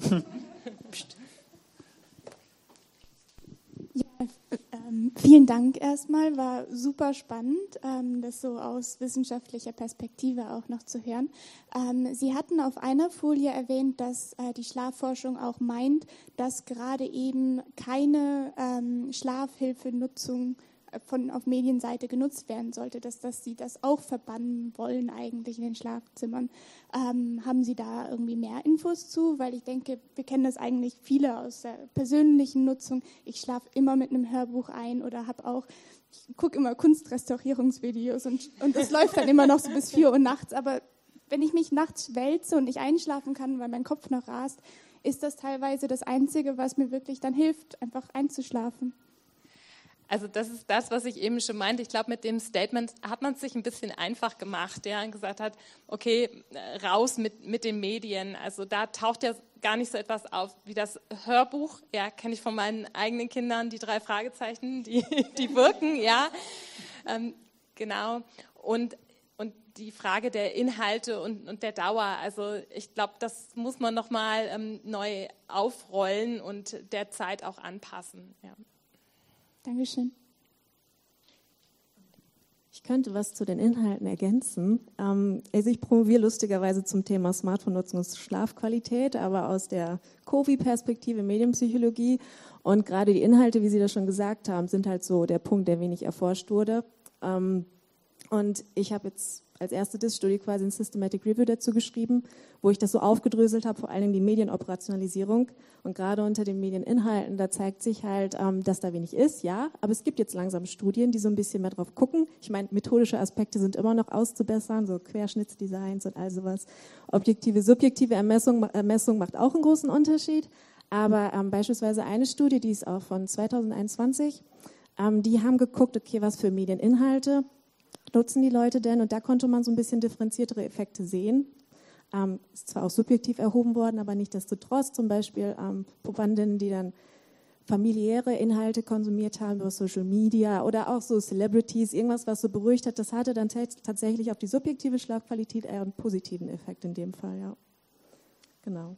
Ähm, vielen Dank erstmal, war super spannend, ähm, das so aus wissenschaftlicher Perspektive auch noch zu hören. Ähm, Sie hatten auf einer Folie erwähnt, dass äh, die Schlafforschung auch meint, dass gerade eben keine ähm, Schlafhilfenutzung von auf Medienseite genutzt werden sollte, dass, dass sie das auch verbannen wollen eigentlich in den Schlafzimmern. Ähm, haben Sie da irgendwie mehr Infos zu? Weil ich denke, wir kennen das eigentlich viele aus der persönlichen Nutzung. Ich schlafe immer mit einem Hörbuch ein oder habe auch, ich gucke immer Kunstrestaurierungsvideos und, und das läuft dann immer noch so bis vier Uhr nachts. Aber wenn ich mich nachts wälze und nicht einschlafen kann, weil mein Kopf noch rast, ist das teilweise das Einzige, was mir wirklich dann hilft, einfach einzuschlafen. Also das ist das, was ich eben schon meinte. Ich glaube, mit dem Statement hat man es sich ein bisschen einfach gemacht, ja, und gesagt hat, okay, raus mit, mit den Medien. Also da taucht ja gar nicht so etwas auf wie das Hörbuch. Ja, kenne ich von meinen eigenen Kindern, die drei Fragezeichen, die, die wirken, ja. Ähm, genau. Und, und die Frage der Inhalte und, und der Dauer. Also ich glaube, das muss man nochmal ähm, neu aufrollen und der Zeit auch anpassen. Ja. Dankeschön. Ich könnte was zu den Inhalten ergänzen. Ähm, also ich promoviere lustigerweise zum Thema Smartphone-Nutzung und Schlafqualität, aber aus der COVI-Perspektive Medienpsychologie. Und gerade die Inhalte, wie Sie das schon gesagt haben, sind halt so der Punkt, der wenig erforscht wurde. Ähm, und ich habe jetzt als erste DIS-Studie quasi ein Systematic Review dazu geschrieben, wo ich das so aufgedröselt habe, vor allem die Medienoperationalisierung. Und gerade unter den Medieninhalten, da zeigt sich halt, ähm, dass da wenig ist, ja. Aber es gibt jetzt langsam Studien, die so ein bisschen mehr drauf gucken. Ich meine, methodische Aspekte sind immer noch auszubessern, so Querschnittsdesigns und all sowas. Objektive, subjektive Ermessung, Ermessung macht auch einen großen Unterschied. Aber ähm, beispielsweise eine Studie, die ist auch von 2021, ähm, die haben geguckt, okay, was für Medieninhalte nutzen die Leute denn? Und da konnte man so ein bisschen differenziertere Effekte sehen. Ähm, ist zwar auch subjektiv erhoben worden, aber nicht desto trotz zum Beispiel ähm, Probandinnen, die dann familiäre Inhalte konsumiert haben über Social Media oder auch so Celebrities, irgendwas, was so beruhigt hat, das hatte dann tatsächlich auf die subjektive Schlafqualität eher einen positiven Effekt in dem Fall, ja. Genau.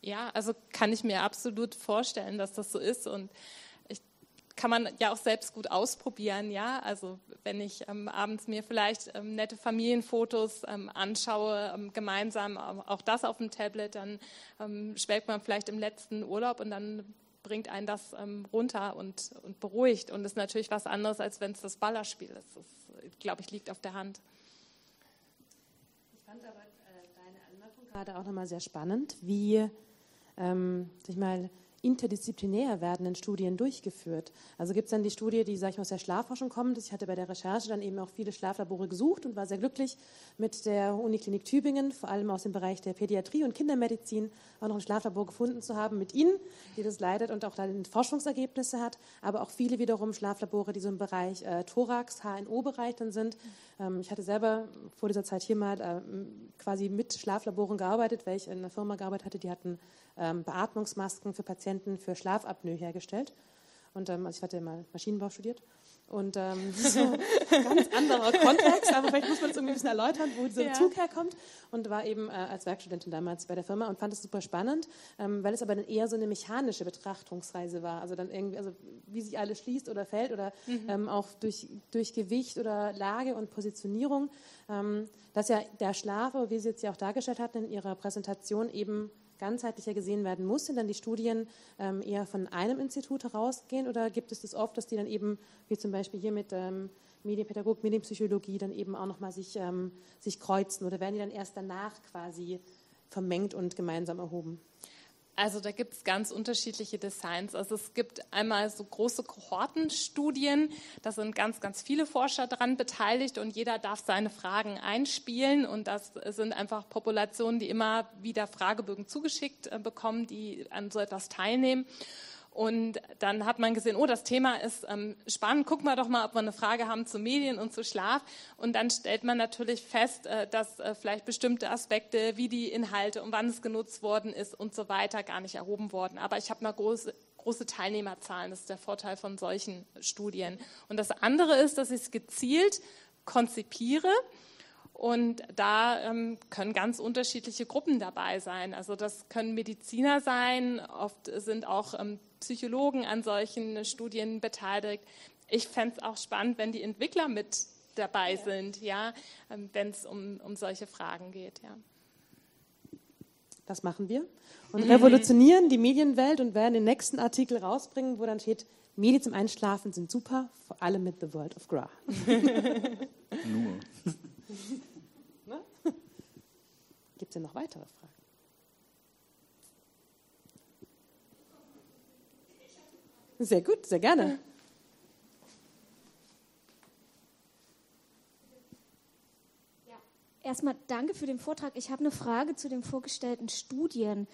Ja, also kann ich mir absolut vorstellen, dass das so ist und kann man ja auch selbst gut ausprobieren, ja. Also wenn ich ähm, abends mir vielleicht ähm, nette Familienfotos ähm, anschaue, ähm, gemeinsam auch das auf dem Tablet, dann ähm, schwelgt man vielleicht im letzten Urlaub und dann bringt einen das ähm, runter und, und beruhigt und ist natürlich was anderes, als wenn es das Ballerspiel ist. Das, glaube ich, liegt auf der Hand. Ich fand aber äh, deine Anmerkung gerade auch nochmal sehr spannend, wie ähm, sich mal interdisziplinär werdenden Studien durchgeführt. Also gibt es dann die Studie, die, sag ich mal, aus der Schlafforschung kommt. Ich hatte bei der Recherche dann eben auch viele Schlaflabore gesucht und war sehr glücklich mit der Uniklinik Tübingen, vor allem aus dem Bereich der Pädiatrie und Kindermedizin, auch noch ein Schlaflabor gefunden zu haben mit Ihnen, die das leitet und auch dann Forschungsergebnisse hat, aber auch viele wiederum Schlaflabore, die so im Bereich äh, Thorax, HNO-Bereich dann sind. Ähm, ich hatte selber vor dieser Zeit hier mal äh, quasi mit Schlaflaboren gearbeitet, weil ich in einer Firma gearbeitet hatte, die hatten ähm, Beatmungsmasken für Patienten für Schlafapnoe hergestellt. Und ähm, also ich hatte mal Maschinenbau studiert. Und ähm, so ein ganz anderer Kontext, aber vielleicht muss man es irgendwie ein bisschen erläutern, wo dieser ja. Zug herkommt. Und war eben äh, als Werkstudentin damals bei der Firma und fand es super spannend, ähm, weil es aber dann eher so eine mechanische Betrachtungsreise war. Also dann irgendwie, also wie sich alles schließt oder fällt oder mhm. ähm, auch durch, durch Gewicht oder Lage und Positionierung. Ähm, dass ja der Schlaf, wie Sie jetzt ja auch dargestellt hatten in Ihrer Präsentation, eben ganzheitlicher gesehen werden muss? Sind dann die Studien ähm, eher von einem Institut herausgehen oder gibt es das oft, dass die dann eben, wie zum Beispiel hier mit ähm, Medienpädagogik, Medienpsychologie, dann eben auch nochmal sich, ähm, sich kreuzen oder werden die dann erst danach quasi vermengt und gemeinsam erhoben? Also da gibt es ganz unterschiedliche Designs. Also es gibt einmal so große Kohortenstudien, da sind ganz, ganz viele Forscher dran beteiligt und jeder darf seine Fragen einspielen und das sind einfach Populationen, die immer wieder Fragebögen zugeschickt äh, bekommen, die an so etwas teilnehmen. Und dann hat man gesehen, oh, das Thema ist ähm, spannend, gucken wir doch mal, ob wir eine Frage haben zu Medien und zu Schlaf. Und dann stellt man natürlich fest, äh, dass äh, vielleicht bestimmte Aspekte, wie die Inhalte und wann es genutzt worden ist und so weiter, gar nicht erhoben wurden. Aber ich habe mal große, große Teilnehmerzahlen. Das ist der Vorteil von solchen Studien. Und das andere ist, dass ich es gezielt konzipiere. Und da ähm, können ganz unterschiedliche Gruppen dabei sein. Also das können Mediziner sein, oft sind auch ähm, Psychologen an solchen Studien beteiligt. Ich fände es auch spannend, wenn die Entwickler mit dabei ja. sind, ja, ähm, wenn es um, um solche Fragen geht. Ja. Das machen wir und revolutionieren die Medienwelt und werden den nächsten Artikel rausbringen, wo dann steht, Medien zum Einschlafen sind super, vor allem mit The World of Gra. Nur. ne? Gibt es denn noch weitere Fragen? Sehr gut, sehr gerne. Erstmal danke für den Vortrag. Ich habe eine Frage zu den vorgestellten Studien.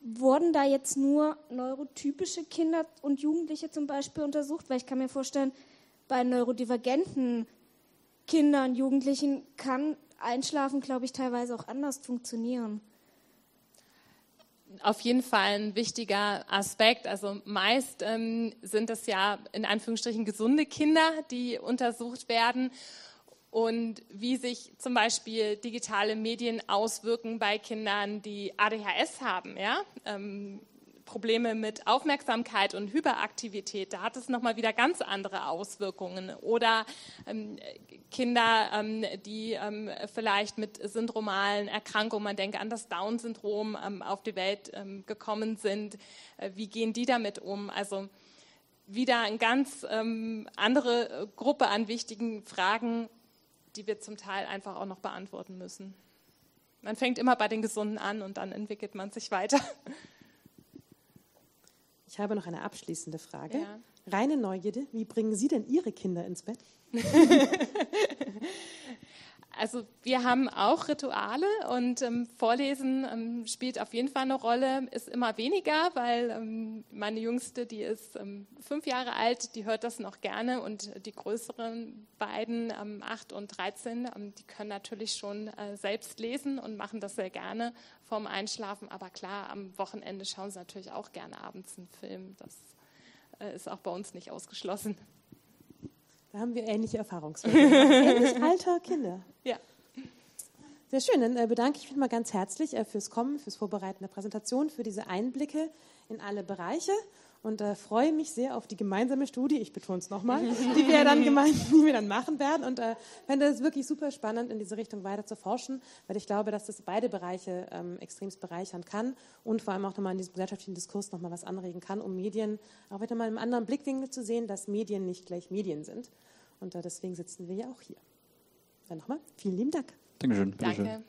Wurden da jetzt nur neurotypische Kinder und Jugendliche zum Beispiel untersucht? Weil ich kann mir vorstellen, bei neurodivergenten Kindern, Jugendlichen kann Einschlafen, glaube ich, teilweise auch anders funktionieren auf jeden Fall ein wichtiger Aspekt. Also meist ähm, sind es ja in Anführungsstrichen gesunde Kinder, die untersucht werden. Und wie sich zum Beispiel digitale Medien auswirken bei Kindern, die ADHS haben. Ja? Ähm, Probleme mit Aufmerksamkeit und Hyperaktivität, da hat es nochmal wieder ganz andere Auswirkungen. Oder ähm, Kinder, ähm, die ähm, vielleicht mit syndromalen Erkrankungen, man denke an das Down-Syndrom, ähm, auf die Welt ähm, gekommen sind, äh, wie gehen die damit um? Also wieder eine ganz ähm, andere Gruppe an wichtigen Fragen, die wir zum Teil einfach auch noch beantworten müssen. Man fängt immer bei den Gesunden an und dann entwickelt man sich weiter. Ich habe noch eine abschließende Frage. Ja. Reine Neugierde, wie bringen Sie denn Ihre Kinder ins Bett? also wir haben auch Rituale und ähm, Vorlesen ähm, spielt auf jeden Fall eine Rolle, ist immer weniger, weil ähm, meine Jüngste, die ist ähm, fünf Jahre alt, die hört das noch gerne und die größeren beiden, ähm, acht und 13, ähm, die können natürlich schon äh, selbst lesen und machen das sehr gerne vorm Einschlafen. Aber klar, am Wochenende schauen sie natürlich auch gerne abends einen Film. Das äh, ist auch bei uns nicht ausgeschlossen. Da haben wir ähnliche Erfahrungswerte. Ähnlich alter Kinder. Ja. Sehr schön. Dann äh, bedanke ich mich mal ganz herzlich äh, fürs Kommen, fürs Vorbereiten der Präsentation, für diese Einblicke in alle Bereiche und äh, freue mich sehr auf die gemeinsame Studie, ich betone es nochmal, die wir dann gemeinsam, die wir dann machen werden und äh, fände es wirklich super spannend, in diese Richtung weiter zu forschen, weil ich glaube, dass das beide Bereiche ähm, extremst bereichern kann und vor allem auch nochmal in diesem gesellschaftlichen Diskurs nochmal was anregen kann, um Medien auch wieder mal im anderen Blickwinkel zu sehen, dass Medien nicht gleich Medien sind. Und äh, deswegen sitzen wir ja auch hier. Dann nochmal, vielen lieben Dank. Dankeschön. Danke.